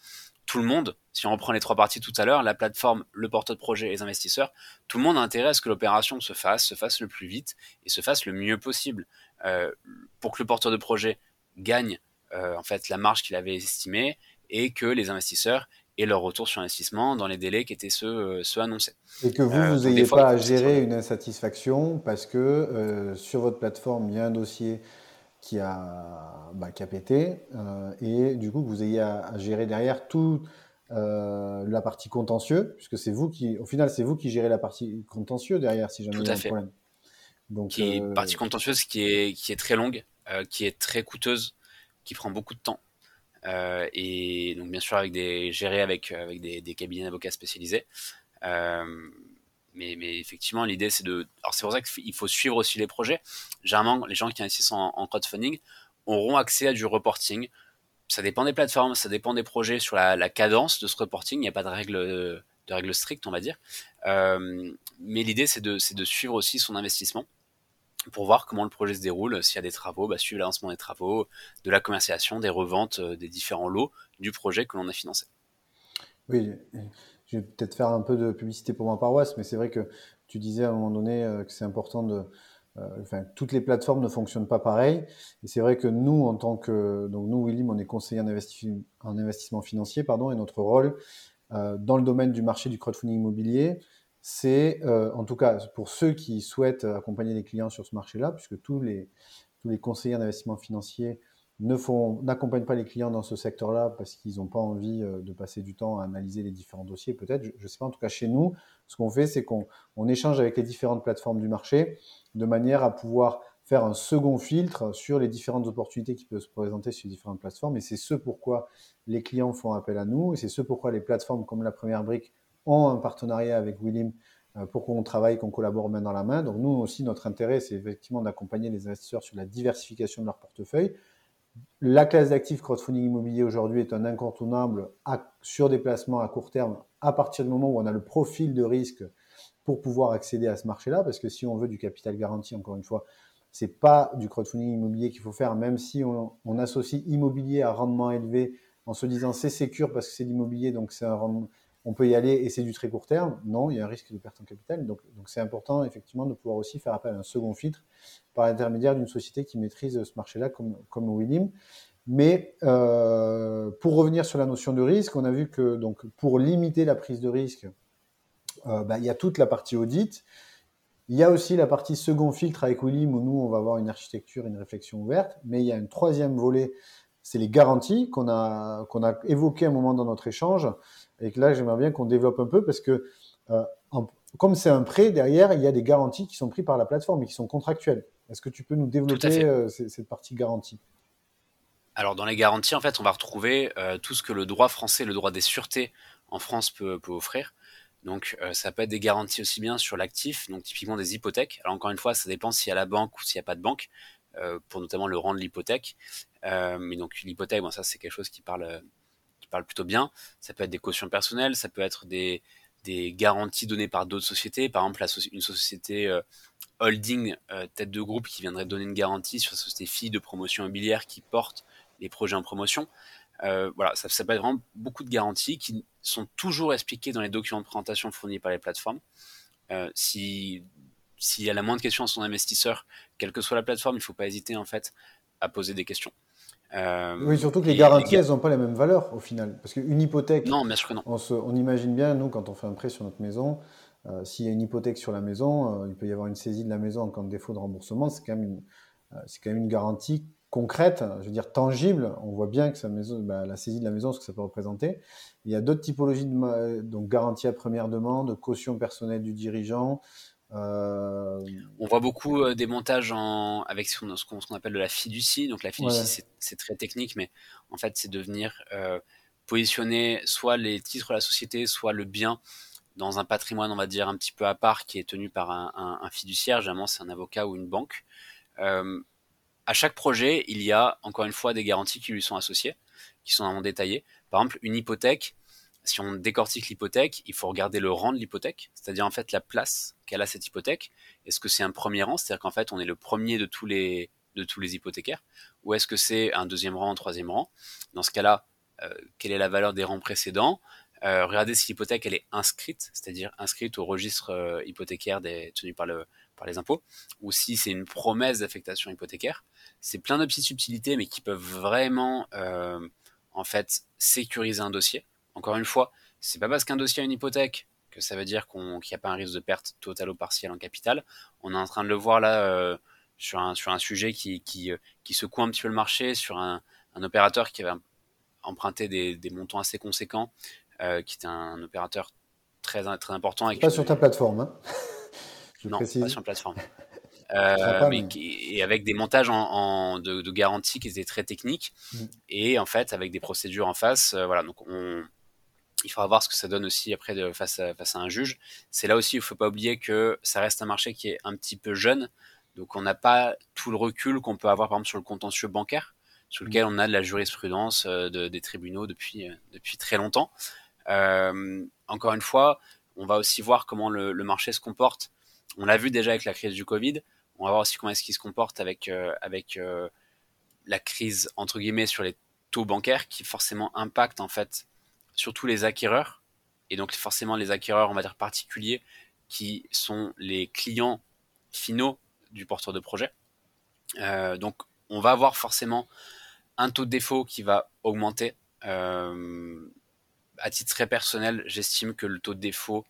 tout le monde, si on reprend les trois parties tout à l'heure, la plateforme, le porteur de projet et les investisseurs, tout le monde a intérêt à ce que l'opération se fasse, se fasse le plus vite et se fasse le mieux possible. Euh, pour que le porteur de projet gagne euh, en fait la marge qu'il avait estimée et que les investisseurs aient leur retour sur investissement dans les délais qui étaient ceux, euh, ceux annoncés. Et que vous, vous n'ayez pas à gérer une insatisfaction parce que sur votre plateforme, il y a un dossier qui a, bah, qui a pété, euh, et du coup que vous ayez à, gérer derrière toute euh, la partie contentieux, puisque c'est vous qui, au final, c'est vous qui gérez la partie contentieux derrière, si jamais il y a un problème. Donc, qui est euh, partie contentieuse qui est, qui est très longue, qui est très coûteuse, qui prend beaucoup de temps. et donc bien sûr avec des gérés avec avec des, des cabinets d'avocats spécialisés mais, effectivement, l'idée, c'est de. Alors, c'est pour ça qu'il faut suivre aussi les projets. Généralement, les gens qui investissent en, crowdfunding auront accès à du reporting. Ça dépend des plateformes, ça dépend des projets sur la, cadence de ce reporting. Il n'y a pas de règles de règle strictes, on va dire. Euh, mais l'idée, c'est de, de suivre aussi son investissement pour voir comment le projet se déroule. S'il y a des travaux, bah, suivre l'avancement des travaux, de la commercialisation, des reventes, euh, des différents lots du projet que l'on a financé. Oui, je vais peut-être faire un peu de publicité pour ma paroisse, mais c'est vrai que tu disais à un moment donné euh, que c'est important de. Euh, enfin, toutes les plateformes ne fonctionnent pas pareil. Et c'est vrai que nous, en tant que. Donc, nous, William, on est conseiller en, en investissement financier, pardon, et notre rôle euh, dans le domaine du marché du crowdfunding immobilier, c'est, en tout cas, pour ceux qui souhaitent accompagner les clients sur ce marché-là, puisque tous les, tous les conseillers en investissement financier n'accompagnent pas les clients dans ce secteur-là parce qu'ils n'ont pas envie euh, de passer du temps à analyser les différents dossiers, peut-être. Je ne sais pas, en tout cas chez nous, ce qu'on fait, c'est qu'on on échange avec les différentes plateformes du marché de manière à pouvoir faire un second filtre sur les différentes opportunités qui peuvent se présenter sur les différentes plateformes. Et c'est ce pourquoi les clients font appel à nous, et c'est ce pourquoi les plateformes comme la première brique ont un partenariat avec William pour qu'on travaille, qu'on collabore main dans la main. Donc nous aussi, notre intérêt, c'est effectivement d'accompagner les investisseurs sur la diversification de leur portefeuille. La classe d'actifs crowdfunding immobilier aujourd'hui est un incontournable sur des placements à court terme à partir du moment où on a le profil de risque pour pouvoir accéder à ce marché-là, parce que si on veut du capital garanti, encore une fois, c'est pas du crowdfunding immobilier qu'il faut faire, même si on, associe immobilier à rendement élevé en se disant c'est sécure parce que c'est l'immobilier, donc c'est un on peut y aller et c'est du très court terme. Non, il y a un risque de perte en capital. Donc, c'est important effectivement de pouvoir aussi faire appel à un second filtre par l'intermédiaire d'une société qui maîtrise ce marché-là comme, comme Willim. Mais euh, pour revenir sur la notion de risque, on a vu que donc pour limiter la prise de risque, euh, bah, il y a toute la partie audit. Il y a aussi la partie second filtre avec Willim où nous on va avoir une architecture, une réflexion ouverte. Mais il y a un troisième volet, c'est les garanties qu'on a qu'on a évoqué un moment dans notre échange et que là j'aimerais bien qu'on développe un peu parce que euh, comme c'est un prêt derrière, il y a des garanties qui sont prises par la plateforme et qui sont contractuelles. Est-ce que tu peux nous développer cette partie garantie? Alors dans les garanties, en fait, on va retrouver euh, tout ce que le droit français, le droit des sûretés en France peut, offrir. Donc euh, ça peut être des garanties aussi bien sur l'actif, donc typiquement des hypothèques. Alors encore une fois, ça dépend s'il y a la banque ou s'il n'y a pas de banque, euh, pour notamment le rang de l'hypothèque. mais donc l'hypothèque, bon, ça c'est quelque chose qui parle, qui parle plutôt bien. Ça peut être des cautions personnelles, ça peut être des, garanties données par d'autres sociétés, par exemple une société holding tête de groupe qui viendrait donner une garantie sur la société fille de promotion immobilière qui porte les projets en promotion. Euh, voilà, ça, peut être vraiment beaucoup de garanties qui sont toujours expliquées dans les documents de présentation fournis par les plateformes. Euh, si s'il y a la moindre question à son investisseur, quelle que soit la plateforme, il ne faut pas hésiter en fait à poser des questions. Euh, oui, surtout que les garanties, elles n'ont pas la même valeur au final. Parce qu'une hypothèque, non, bien sûr que non. On, on, imagine bien, nous, quand on fait un prêt sur notre maison, s'il y a une hypothèque sur la maison, il peut y avoir une saisie de la maison en cas de défaut de remboursement. C'est quand, même une, quand même une garantie concrète, je veux dire tangible. On voit bien que sa maison, bah, la saisie de la maison, ce que ça peut représenter. Il y a d'autres typologies de donc garantie à première demande, caution personnelle du dirigeant. Euh, on voit beaucoup euh, des montages en, avec ce qu'on appelle de la fiducie. Donc la fiducie, c'est très technique, mais en fait, c'est de venir euh, positionner soit les titres de la société, soit le bien dans un patrimoine, on va dire, un petit peu à part, qui est tenu par un, un fiduciaire. Généralement, c'est un avocat ou une banque à chaque projet, il y a encore une fois des garanties qui lui sont associées, qui sont vraiment détaillées. Par exemple, une hypothèque, si on décortique l'hypothèque, il faut regarder le rang de l'hypothèque, c'est-à-dire en fait la place qu'elle a cette hypothèque. Est-ce que c'est un premier rang, c'est-à-dire qu'en fait on est le premier de tous les hypothécaires, ou est-ce que c'est un deuxième rang, un troisième rang? Dans ce cas-là, euh, quelle est la valeur des rangs précédents? Euh, Regardez si l'hypothèque elle est inscrite, c'est-à-dire inscrite au registre euh, hypothécaire tenu par par les impôts, ou si c'est une promesse d'affectation hypothécaire. C'est plein de petites subtilités, mais qui peuvent vraiment, en fait, sécuriser un dossier. Encore une fois, c'est pas parce qu'un dossier a une hypothèque que ça veut dire qu'il n'y a pas un risque de perte totale ou partielle en capital. On est en train de le voir là euh, sur, un, sur un sujet qui, qui, euh, qui, secoue un petit peu le marché, sur un, un opérateur qui avait emprunté des, des montants assez conséquents, qui était un opérateur très, très important. Pas sur ta plateforme. Hein non, pas sur plateforme. Euh, mais, et avec des montages en, de, de, garantie qui étaient très techniques mm. et en fait avec des procédures en face. Euh, voilà, donc on, il faudra voir ce que ça donne aussi après de, face, à, face à un juge. C'est là aussi, il ne faut pas oublier que ça reste un marché qui est un petit peu jeune, donc on n'a pas tout le recul qu'on peut avoir par exemple sur le contentieux bancaire, sur lequel mm. on a de la jurisprudence euh, de, des tribunaux depuis, depuis très longtemps. encore une fois, on va aussi voir comment le, le marché se comporte on l'a vu déjà avec la crise du Covid. On va voir aussi comment est-ce qu'il se comporte avec, euh, avec euh, la crise, entre guillemets, sur les taux bancaires qui forcément impactent en fait surtout les acquéreurs. Et donc forcément les acquéreurs, on va dire particuliers, qui sont les clients finaux du porteur de projet. Euh, donc on va avoir forcément un taux de défaut qui va augmenter. à titre très personnel, j'estime que le taux de défaut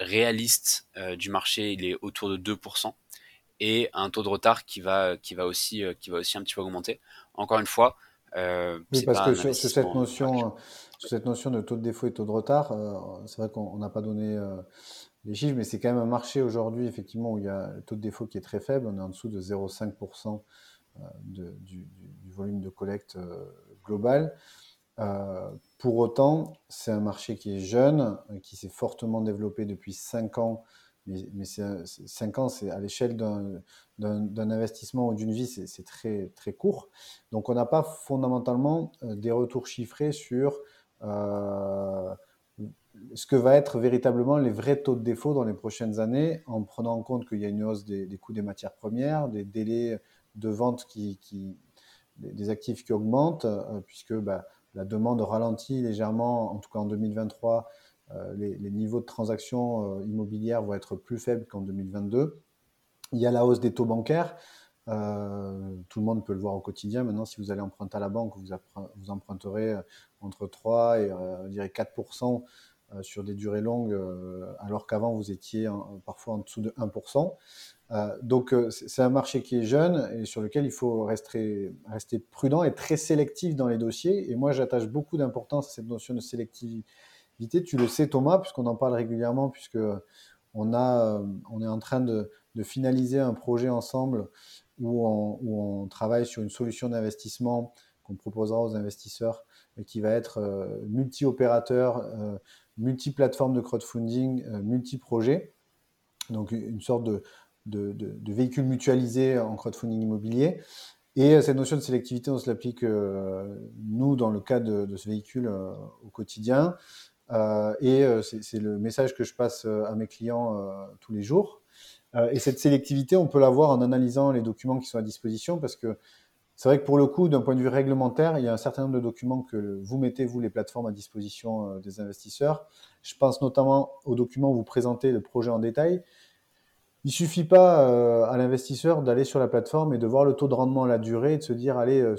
réaliste euh, du marché, il est autour de 2%, et un taux de retard qui va, qui va, aussi, euh, qui va aussi un petit peu augmenter. Encore une fois, euh, oui, parce que sur, cette notion, cette notion de taux de défaut et taux de retard, c'est vrai qu'on n'a pas donné les chiffres, mais c'est quand même un marché aujourd'hui, effectivement, où il y a le taux de défaut qui est très faible. On est en dessous de 0,5% du, du, volume de collecte global. pour autant, c'est un marché qui est jeune, qui s'est fortement développé depuis 5 ans mais, mais 5 ans, c'est à l'échelle d'un investissement ou d'une vie, c'est très, très court. Donc, on n'a pas fondamentalement euh, des retours chiffrés sur euh, ce que va être véritablement les vrais taux de défaut dans les prochaines années, en prenant en compte qu'il y a une hausse des, coûts des matières premières, des délais de vente qui, qui des actifs qui augmentent, euh, puisque bah, la demande ralentit légèrement, en tout cas en 2023, euh, les, niveaux de transactions euh, immobilières vont être plus faibles qu'en 2022. Il y a la hausse des taux bancaires. Euh, tout le monde peut le voir au quotidien. Maintenant, si vous allez emprunter à la banque, vous, vous emprunterez entre 3 et je dirais 4 sur des durées longues, alors qu'avant vous étiez parfois en dessous de 1%. donc c'est un marché qui est jeune et sur lequel il faut rester, rester prudent et très sélectif dans les dossiers. Et moi, j'attache beaucoup d'importance à cette notion de sélectivité tu le sais Thomas, puisqu'on en parle régulièrement, puisque on, a, on est en train de, finaliser un projet ensemble où on, travaille sur une solution d'investissement qu'on proposera aux investisseurs et qui va être euh, multi-opérateur, euh, multi-plateforme de crowdfunding, euh, multi-projet. Donc une sorte de, de, véhicule mutualisé en crowdfunding immobilier. Et cette notion de sélectivité, on se l'applique, nous, dans le cadre de, ce véhicule au quotidien. Euh, et euh, c'est le message que je passe euh, à mes clients tous les jours. Et cette sélectivité, on peut l'avoir en analysant les documents qui sont à disposition parce que c'est vrai que pour le coup, d'un point de vue réglementaire, il y a un certain nombre de documents que vous mettez, vous, les plateformes, à disposition des investisseurs. Je pense notamment aux documents où vous présentez le projet en détail. Il suffit pas à l'investisseur d'aller sur la plateforme et de voir le taux de rendement à la durée et de se dire, allez,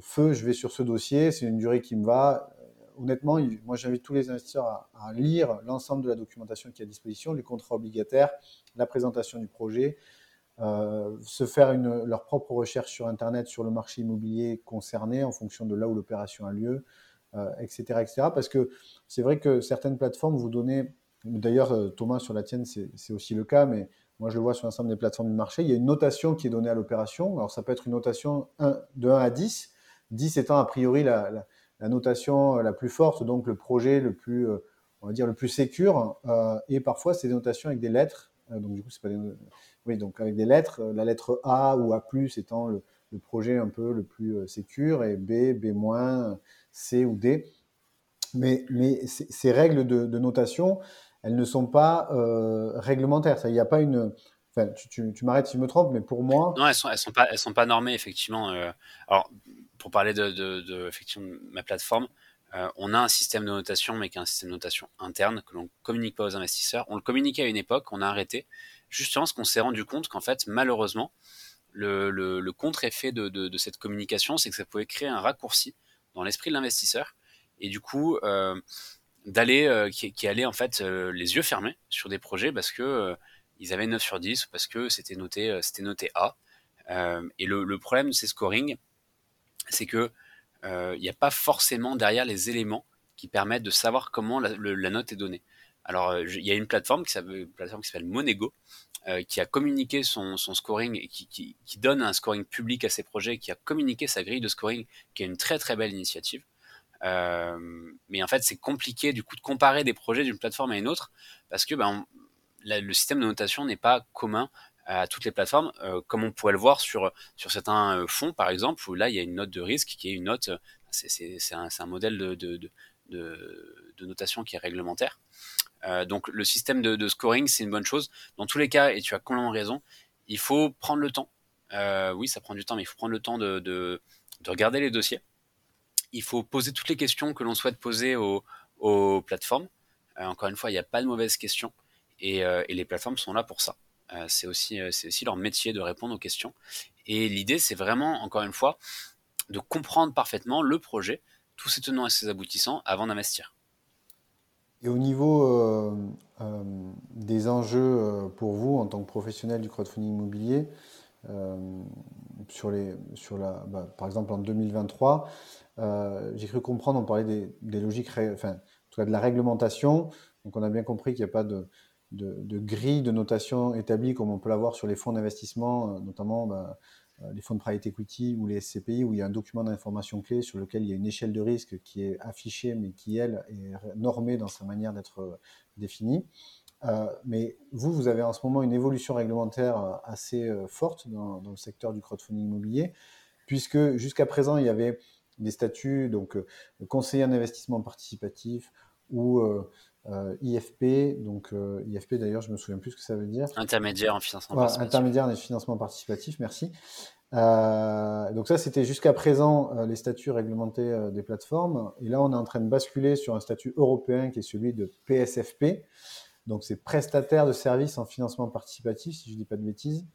feu, je vais sur ce dossier, c'est une durée qui me va, honnêtement, moi j'invite tous les investisseurs à, lire l'ensemble de la documentation qui est à disposition, les contrats obligataires, la présentation du projet, euh, se faire une, leur propre recherche sur Internet sur le marché immobilier concerné en fonction de là où l'opération a lieu, etc., euh, etc. Parce que c'est vrai que certaines plateformes vous donnent, d'ailleurs euh, Thomas sur la tienne c'est aussi le cas, mais moi je le vois sur l'ensemble des plateformes du marché, il y a une notation qui est donnée à l'opération. Alors ça peut être une notation de 1 à 10, 10 étant a priori la notation la plus forte, donc le projet le plus, on va dire, le plus sécure. Et parfois, c'est des notations avec des lettres. Donc, du coup, c'est pas des... Oui, donc avec des lettres. La lettre A ou A+, étant le, projet un peu le plus sécure, et B, B-, C ou D. Mais, mais ces règles de, notation, elles ne sont pas réglementaires. Il n'y a pas une. Enfin, tu, tu, m'arrêtes si je me trompe, mais pour moi. Non, elles sont, elles sont pas, sont pas normées effectivement. alors, pour parler de, effectivement, ma plateforme, euh, on a un système de notation, mais qui est un système de notation interne que l'on communique pas aux investisseurs. On le communiquait à une époque, on a arrêté, justement parce qu'on s'est rendu compte qu'en fait, malheureusement, le, contre-effet de, cette communication, c'est que ça pouvait créer un raccourci dans l'esprit de l'investisseur, et du coup, euh, d'aller, euh, qui, allait en fait les yeux fermés sur des projets parce que ils avaient 9 sur 10 parce que c'était noté, c'était noté A. et le, le problème de ces scoring, c'est que il euh, n'y a pas forcément derrière les éléments qui permettent de savoir comment la, note est donnée. Alors, il y a une plateforme qui s'appelle Monego, euh, qui a communiqué son, scoring et qui, donne un scoring public à ses projets, qui a communiqué sa grille de scoring, qui est une très très belle initiative. Euh, mais en fait, c'est compliqué du coup de comparer des projets d'une plateforme à une autre parce que ben, le système de notation n'est pas commun à toutes les plateformes, euh, comme on pourrait le voir sur, sur certains euh, fonds, par exemple, où là, il y a une note de risque qui est une note, euh, c'est un, un, modèle de, de, de, de, notation qui est réglementaire. Euh, donc le système de, scoring, c'est une bonne chose. Dans tous les cas, et tu as complètement raison, il faut prendre le temps. Euh, oui, ça prend du temps, mais il faut prendre le temps de, de, regarder les dossiers. Il faut poser toutes les questions que l'on souhaite poser aux, aux plateformes. encore une fois, il n'y a pas de mauvaises questions. Et, et les plateformes sont là pour ça. Euh, c'est aussi, euh, c'est aussi leur métier de répondre aux questions. Et l'idée, c'est vraiment, encore une fois, de comprendre parfaitement le projet, tous ses tenants et ses aboutissants, avant d'investir. Et au niveau euh, des enjeux pour vous en tant que professionnel du crowdfunding immobilier, sur les, sur la, bah, par exemple en 2023, j'ai cru comprendre, on parlait des, des logiques, enfin, en tout cas de la réglementation. Donc on a bien compris qu'il n'y a pas de, de, de grille de notation établie comme on peut l'avoir sur les fonds d'investissement, euh, notamment bah, les fonds de private equity ou les SCPI, où il y a un document d'information clé sur lequel il y a une échelle de risque qui est affichée, mais qui, elle, est normée dans sa manière d'être définie. mais vous, vous avez en ce moment une évolution réglementaire assez forte dans, le secteur du crowdfunding immobilier, puisque jusqu'à présent, il y avait des statuts, donc conseiller en investissement participatif ou euh, IFP, donc euh, IFP d'ailleurs, je me souviens plus ce que ça veut dire. Intermédiaire en financement participatif. Intermédiaire en financement participatif, merci. Euh, donc ça, c'était jusqu'à présent les statuts réglementés des plateformes. Et là, on est en train de basculer sur un statut européen qui est celui de PSFP. Donc c'est prestataire de services en financement participatif, si je ne dis pas de bêtises.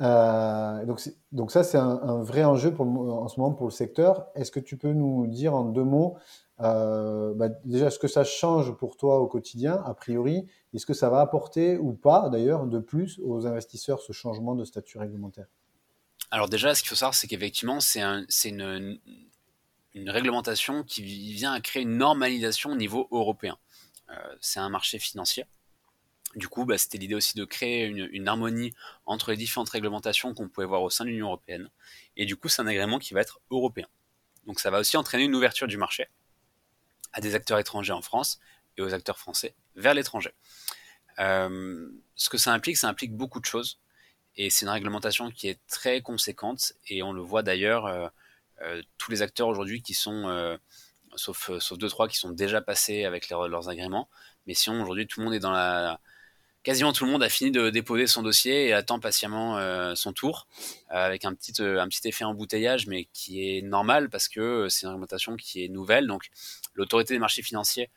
Donc, donc ça, c'est un, vrai enjeu pour en ce moment pour le secteur. Est-ce que tu peux nous dire en deux mots euh, bah, déjà, est-ce que ça change pour toi au quotidien, a priori? Est-ce que ça va apporter ou pas, d'ailleurs, de plus aux investisseurs ce changement de statut réglementaire? Alors déjà, ce qu'il faut savoir, c'est qu'effectivement, c'est une, réglementation qui vient à créer une normalisation au niveau européen. Euh, c'est un marché financier. Du coup, bah, c'était l'idée aussi de créer une, harmonie entre les différentes réglementations qu'on pouvait voir au sein de l'Union européenne. Et du coup, c'est un agrément qui va être européen. Donc ça va aussi entraîner une ouverture du marché à des acteurs étrangers en France et aux acteurs français vers l'étranger. Euh, ce que ça implique, ça implique beaucoup de choses. Et c'est une réglementation qui est très conséquente. Et on le voit d'ailleurs, euh, euh, tous les acteurs aujourd'hui qui sont, sauf, sauf deux, trois, qui sont déjà passés avec leurs agréments. Mais sinon, aujourd'hui, tout le monde est dans la, quasiment tout le monde a fini de déposer son dossier et attend patiemment euh, son tour, euh, avec un petit, euh, un petit effet embouteillage, mais qui est normal parce que c'est une réglementation qui est nouvelle. Donc l'autorité des marchés financiers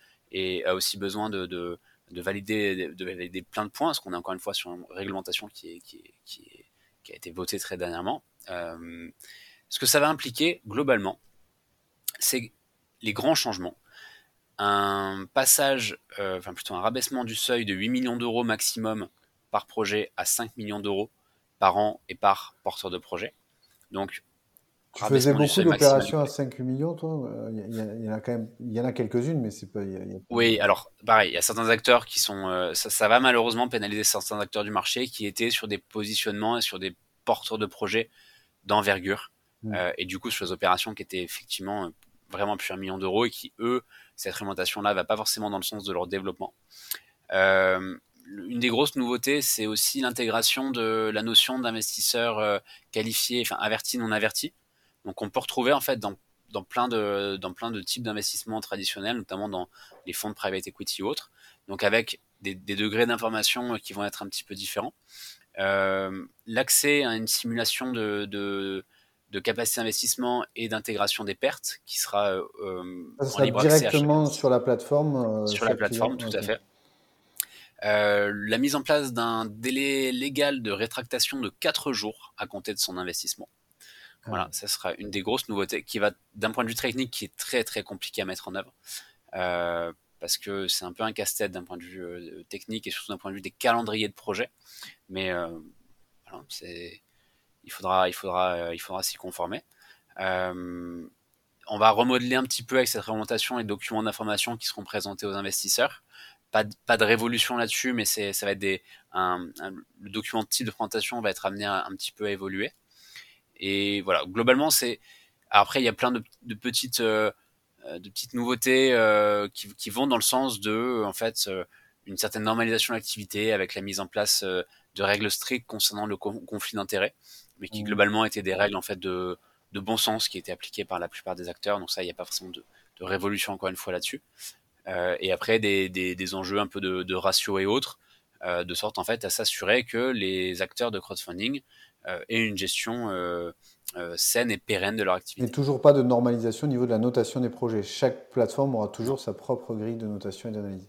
a aussi besoin de, de, de valider, de valider plein de points, parce qu'on est encore une fois sur une réglementation qui, est, qui, est, qui a été votée très dernièrement. ce que ça va impliquer globalement, c'est les grands changements un passage, euh, enfin plutôt un rabaissement du seuil de 8 millions d'euros maximum par projet à 5 millions d'euros par an et par porteur de projet. Donc, tu faisais beaucoup d'opérations à 5 millions, toi il y, en a quand même, il y en a quelques-unes, mais c'est pas. Oui, alors pareil, il y a certains acteurs qui sont, euh, ça, va malheureusement pénaliser certains acteurs du marché qui étaient sur des positionnements et sur des porteurs de projets d'envergure, mmh. euh, et du coup sur les opérations qui étaient effectivement vraiment plus un million d'euros et qui eux cette réglementation-là va pas forcément dans le sens de leur développement. Euh, une des grosses nouveautés, c'est aussi l'intégration de la notion d'investisseur euh, qualifié, enfin averti, non averti. Donc on peut retrouver en fait dans, dans plein de, dans plein de types d'investissements traditionnels, notamment dans les fonds de private equity ou autres. Donc avec des, degrés d'information qui vont être un petit peu différents. Euh, L'accès à une simulation de, de de capacité d'investissement et d'intégration des pertes qui sera, euh, ça sera directement sur la plateforme. Euh, sur la plateforme, tout à fait. Euh, la mise en place d'un délai légal de rétractation de 4 jours à compter de son investissement. Ah voilà, ça sera une des grosses nouveautés qui va, d'un point de vue technique, qui est très très compliqué à mettre en œuvre. parce que c'est un peu un casse-tête d'un point de vue technique et surtout d'un point de vue des calendriers de projet. Mais voilà, c'est euh, il faudra s'y conformer. Euh, on va remodeler un petit peu avec cette remontation les documents d'information qui seront présentés aux investisseurs. Pas de, révolution là-dessus, mais le document type de présentation va être amené un petit peu à évoluer. Et voilà, globalement, c'est. Après, il y a plein de, euh, petites nouveautés qui, qui, vont dans le sens de, en fait, une certaine normalisation de l'activité avec la mise en place de règles strictes concernant le conflit d'intérêts mais qui mmh. globalement étaient des règles en fait de, de, bon sens qui étaient appliquées par la plupart des acteurs. Donc ça, il n'y a pas forcément de, de, révolution encore une fois là-dessus. Euh, et après des, des, des, enjeux un peu de, de ratio et autres, euh, de sorte en fait à s'assurer que les acteurs de crowdfunding euh, aient une gestion saine et pérenne de leur activité. Et toujours pas de normalisation au niveau de la notation des projets. Chaque plateforme aura toujours sa propre grille de notation et d'analyse.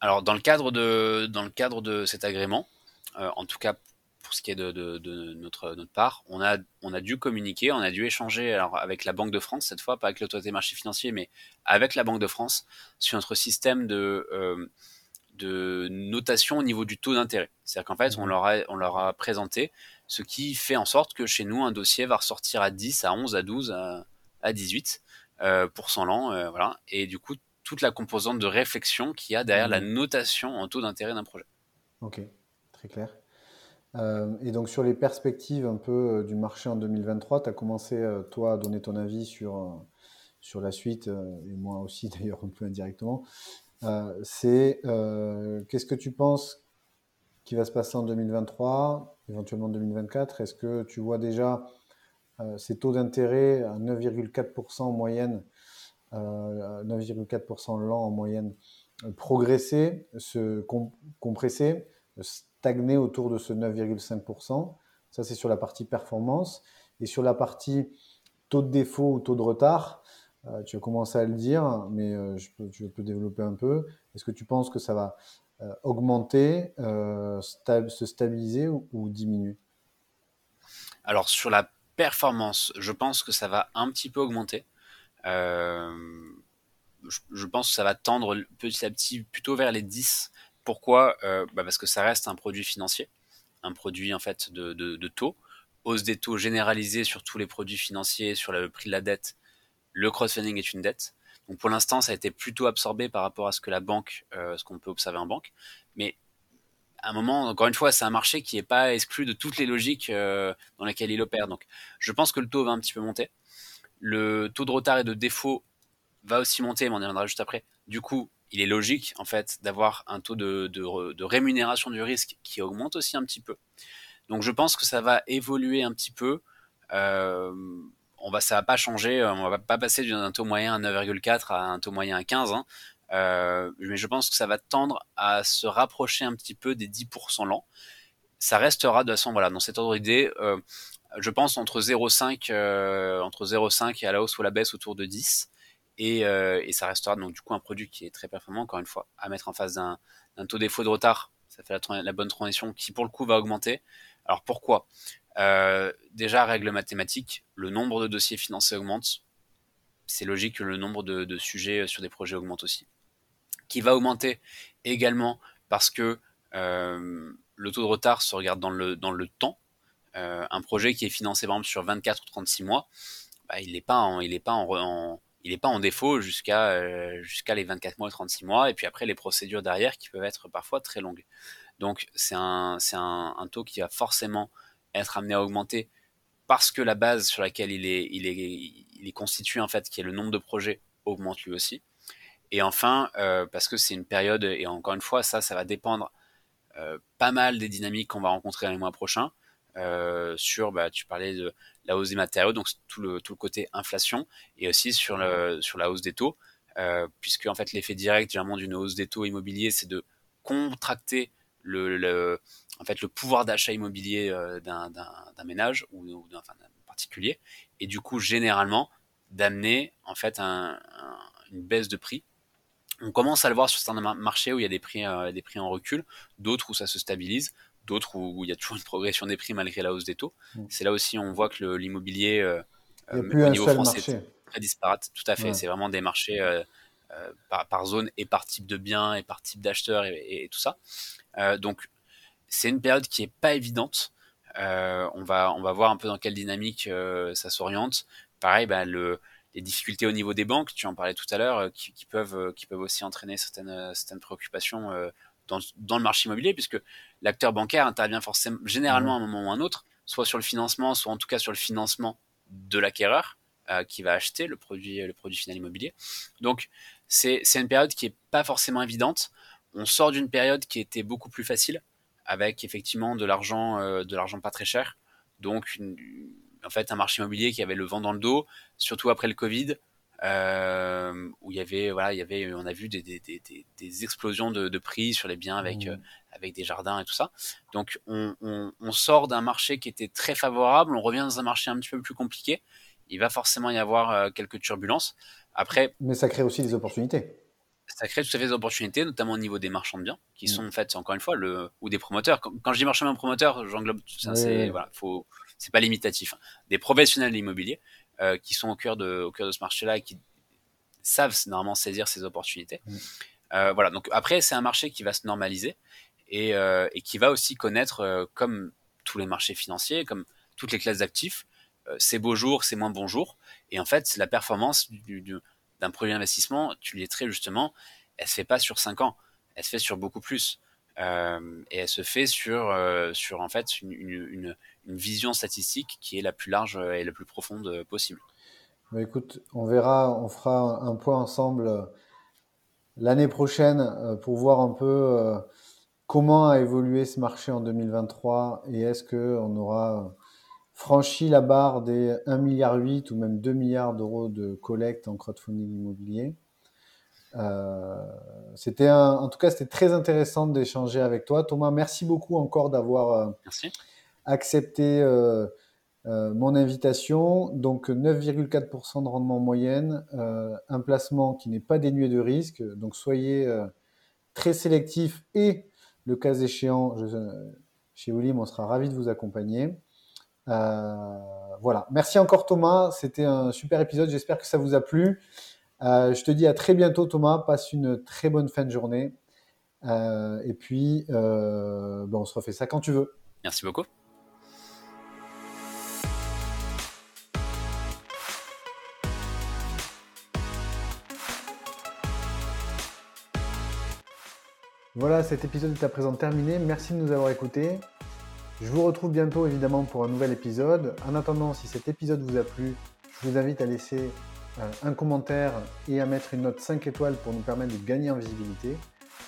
Alors dans le cadre de, dans le cadre de cet agrément, en tout cas pour ce qui est de, notre, notre part, on a, on a dû communiquer, on a dû échanger alors, avec la Banque de France, cette fois, pas avec l'autorité des marchés financiers, mais avec la Banque de France, sur notre système de, euh, de notation au niveau du taux d'intérêt. C'est-à-dire qu'en fait, on leur, a, on leur a présenté ce qui fait en sorte que chez nous, un dossier va ressortir à 10, à 11, à 12, à, 18 euh, pour 100 l'an. Euh, voilà. Et du coup, toute la composante de réflexion qu'il y a derrière la mmh. notation en taux d'intérêt d'un projet. Ok, très clair. Et donc sur les perspectives un peu du marché en 2023, tu as commencé toi à donner ton avis sur, sur la suite, et moi aussi d'ailleurs un peu indirectement. c'est qu'est-ce que tu penses qui va se passer en 2023, éventuellement 2024 Est-ce que tu vois déjà ces taux d'intérêt à 9,4% en moyenne, 9,4% l'an en moyenne, progresser, se compresser, stagner autour de ce 9,5%. Ça, c'est sur la partie performance. Et sur la partie taux de défaut ou taux de retard, euh, tu as commencé à le dire, mais euh, je, peux, développer un peu. Est-ce que tu penses que ça va euh, augmenter, se stabiliser ou, diminuer? Alors, sur la performance, je pense que ça va un petit peu augmenter. je, pense que ça va tendre petit à petit plutôt vers les 10 pourquoi euh, bah Parce que ça reste un produit financier, un produit en fait de, taux. Hausse des taux généralisée sur tous les produits financiers, sur le prix de la dette. Le crowdfunding est une dette. Donc pour l'instant, ça a été plutôt absorbé par rapport à ce que la banque, euh, ce qu'on peut observer en banque. Mais à un moment, encore une fois, c'est un marché qui n'est pas exclu de toutes les logiques euh, dans lesquelles il opère. Donc je pense que le taux va un petit peu monter. Le taux de retard et de défaut va aussi monter, mais on y reviendra juste après. Du coup, il est logique en fait d'avoir un taux de, rémunération du risque qui augmente aussi un petit peu. Donc je pense que ça va évoluer un petit peu. Euh, on va, ça va pas changer. On va pas passer d'un taux moyen à 9,4 à un taux moyen à 15. Hein. Euh, mais je pense que ça va tendre à se rapprocher un petit peu des 10% lents. Ça restera de toute façon voilà dans cet ordre d'idée. Euh, je pense entre 0,5 entre 0,5 et à la hausse ou la baisse autour de 10. Euh, et, ça restera donc du coup un produit qui est très performant, encore une fois, à mettre en face d'un taux défaut de retard. Ça fait la, bonne transition qui pour le coup va augmenter. Alors pourquoi? Euh, Déjà, règle mathématique, le nombre de dossiers financés augmente. C'est logique que le nombre de, sujets sur des projets augmente aussi. Qui va augmenter également parce que euh, le taux de retard se regarde dans le, dans le temps. un projet qui est financé par exemple sur 24 ou 36 mois, bah, il n'est pas, il pas en il n'est pas en défaut jusqu'à euh, jusqu'à les 24 mois, 36 mois, et puis après les procédures derrière qui peuvent être parfois très longues. Donc c'est un, un, taux qui va forcément être amené à augmenter parce que la base sur laquelle il est, il est, il est constitué, en fait, qui est le nombre de projets, augmente lui aussi. Et enfin, euh, parce que c'est une période, et encore une fois, ça, ça va dépendre euh, pas mal des dynamiques qu'on va rencontrer dans les mois prochains. Sur, bah, tu parlais de la hausse des matériaux, donc tout le, côté inflation, et aussi sur, la hausse des taux, euh, puisque en fait l'effet direct d'une hausse des taux immobiliers, c'est de contracter le, en fait, le pouvoir d'achat immobilier euh, d'un ménage ou, d'un particulier, et du coup généralement d'amener en fait un, une baisse de prix. On commence à le voir sur certains marchés où il y a prix, des prix en recul, d'autres où ça se stabilise d'autres où, il y a toujours une progression des prix malgré la hausse des taux. Mm. C'est là aussi on voit que l'immobilier euh, euh, au niveau français est très disparate. Tout à fait, c'est vraiment des marchés euh, par, zone et par type de bien et par type d'acheteur et, tout ça. donc c'est une période qui est pas évidente. on, va, on va voir un peu dans quelle dynamique ça s'oriente. Pareil, bah, le, les difficultés au niveau des banques, tu en parlais tout à l'heure, qui, peuvent, qui peuvent aussi entraîner certaines, certaines préoccupations dans, le marché immobilier, puisque l'acteur bancaire intervient forcément, généralement à un moment ou à un autre, soit sur le financement, soit en tout cas sur le financement de l'acquéreur euh, qui va acheter le produit, le produit final immobilier. Donc c'est une période qui est pas forcément évidente. On sort d'une période qui était beaucoup plus facile, avec effectivement de l'argent, euh, de l'argent pas très cher. Donc en fait un marché immobilier qui avait le vent dans le dos, surtout après le Covid, euh, où il y avait voilà il y avait on a vu des, des, des, des explosions de, de, prix sur les biens avec mmh. euh, avec des jardins et tout ça donc on, on, on sort d'un marché qui était très favorable on revient dans un marché un petit peu plus compliqué il va forcément y avoir euh, quelques turbulences après mais ça crée aussi des opportunités ça crée tout à fait des opportunités, notamment au niveau des marchands de biens, qui mmh. sont en fait, encore une fois, le, ou des promoteurs. Quand, je dis marchand de biens promoteur, j'englobe tout ça, c'est voilà, faut, c'est pas limitatif. Hein. Des professionnels immobiliers euh, qui sont au cœur de, au cœur de ce marché-là et qui savent normalement saisir ces opportunités. Mm. Euh, voilà, donc après, c'est un marché qui va se normaliser et, euh, et qui va aussi connaître, comme tous les marchés financiers, comme toutes les classes d'actifs, ces beaux jours, ces moins bons jours. Et en fait, la performance d'un produit d'investissement, tu l'es très justement, elle se fait pas sur 5 ans, elle se fait sur beaucoup plus. Et elle se fait sur, sur en fait une, une, vision statistique qui est la plus large et la plus profonde possible. Bah, écoute, on verra, on fera un point ensemble l'année prochaine pour voir un peu comment a évolué ce marché en 2023 et est-ce qu'on aura franchi la barre des 1,8 milliard ou même 2 milliards d'euros de collecte en crowdfunding immobilier. Euh, c'était en tout cas, c'était très intéressant d'échanger avec toi. Thomas, merci beaucoup encore d'avoir euh, accepté euh, mon invitation. Donc 9,4% de rendement moyenne, un placement qui n'est pas dénué de risque. Donc soyez très sélectif et le cas échéant, chez William, on sera ravi de vous accompagner. Voilà. Merci encore Thomas. C'était un super épisode. J'espère que ça vous a plu. Euh, je te dis à très bientôt Thomas. Passe une très bonne fin de journée. Euh, et puis, bon, on se refait ça quand tu veux. Merci beaucoup. Voilà, cet épisode est à présent terminé. Merci de nous avoir écoutés. Je vous retrouve bientôt évidemment pour un nouvel épisode. En attendant, si cet épisode vous a plu, je vous invite à laisser euh, un commentaire et à mettre une note 5 étoiles pour nous permettre de gagner en visibilité.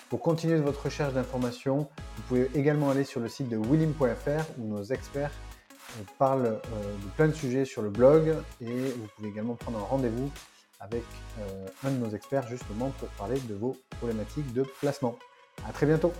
Pour continuer votre recherche d'informations, vous pouvez également aller sur le site de willim.fr où nos experts euh, parlent euh, de plein de sujets sur le blog et vous pouvez également prendre un rendez-vous avec un de nos experts justement pour parler de vos problématiques de placement. À très bientôt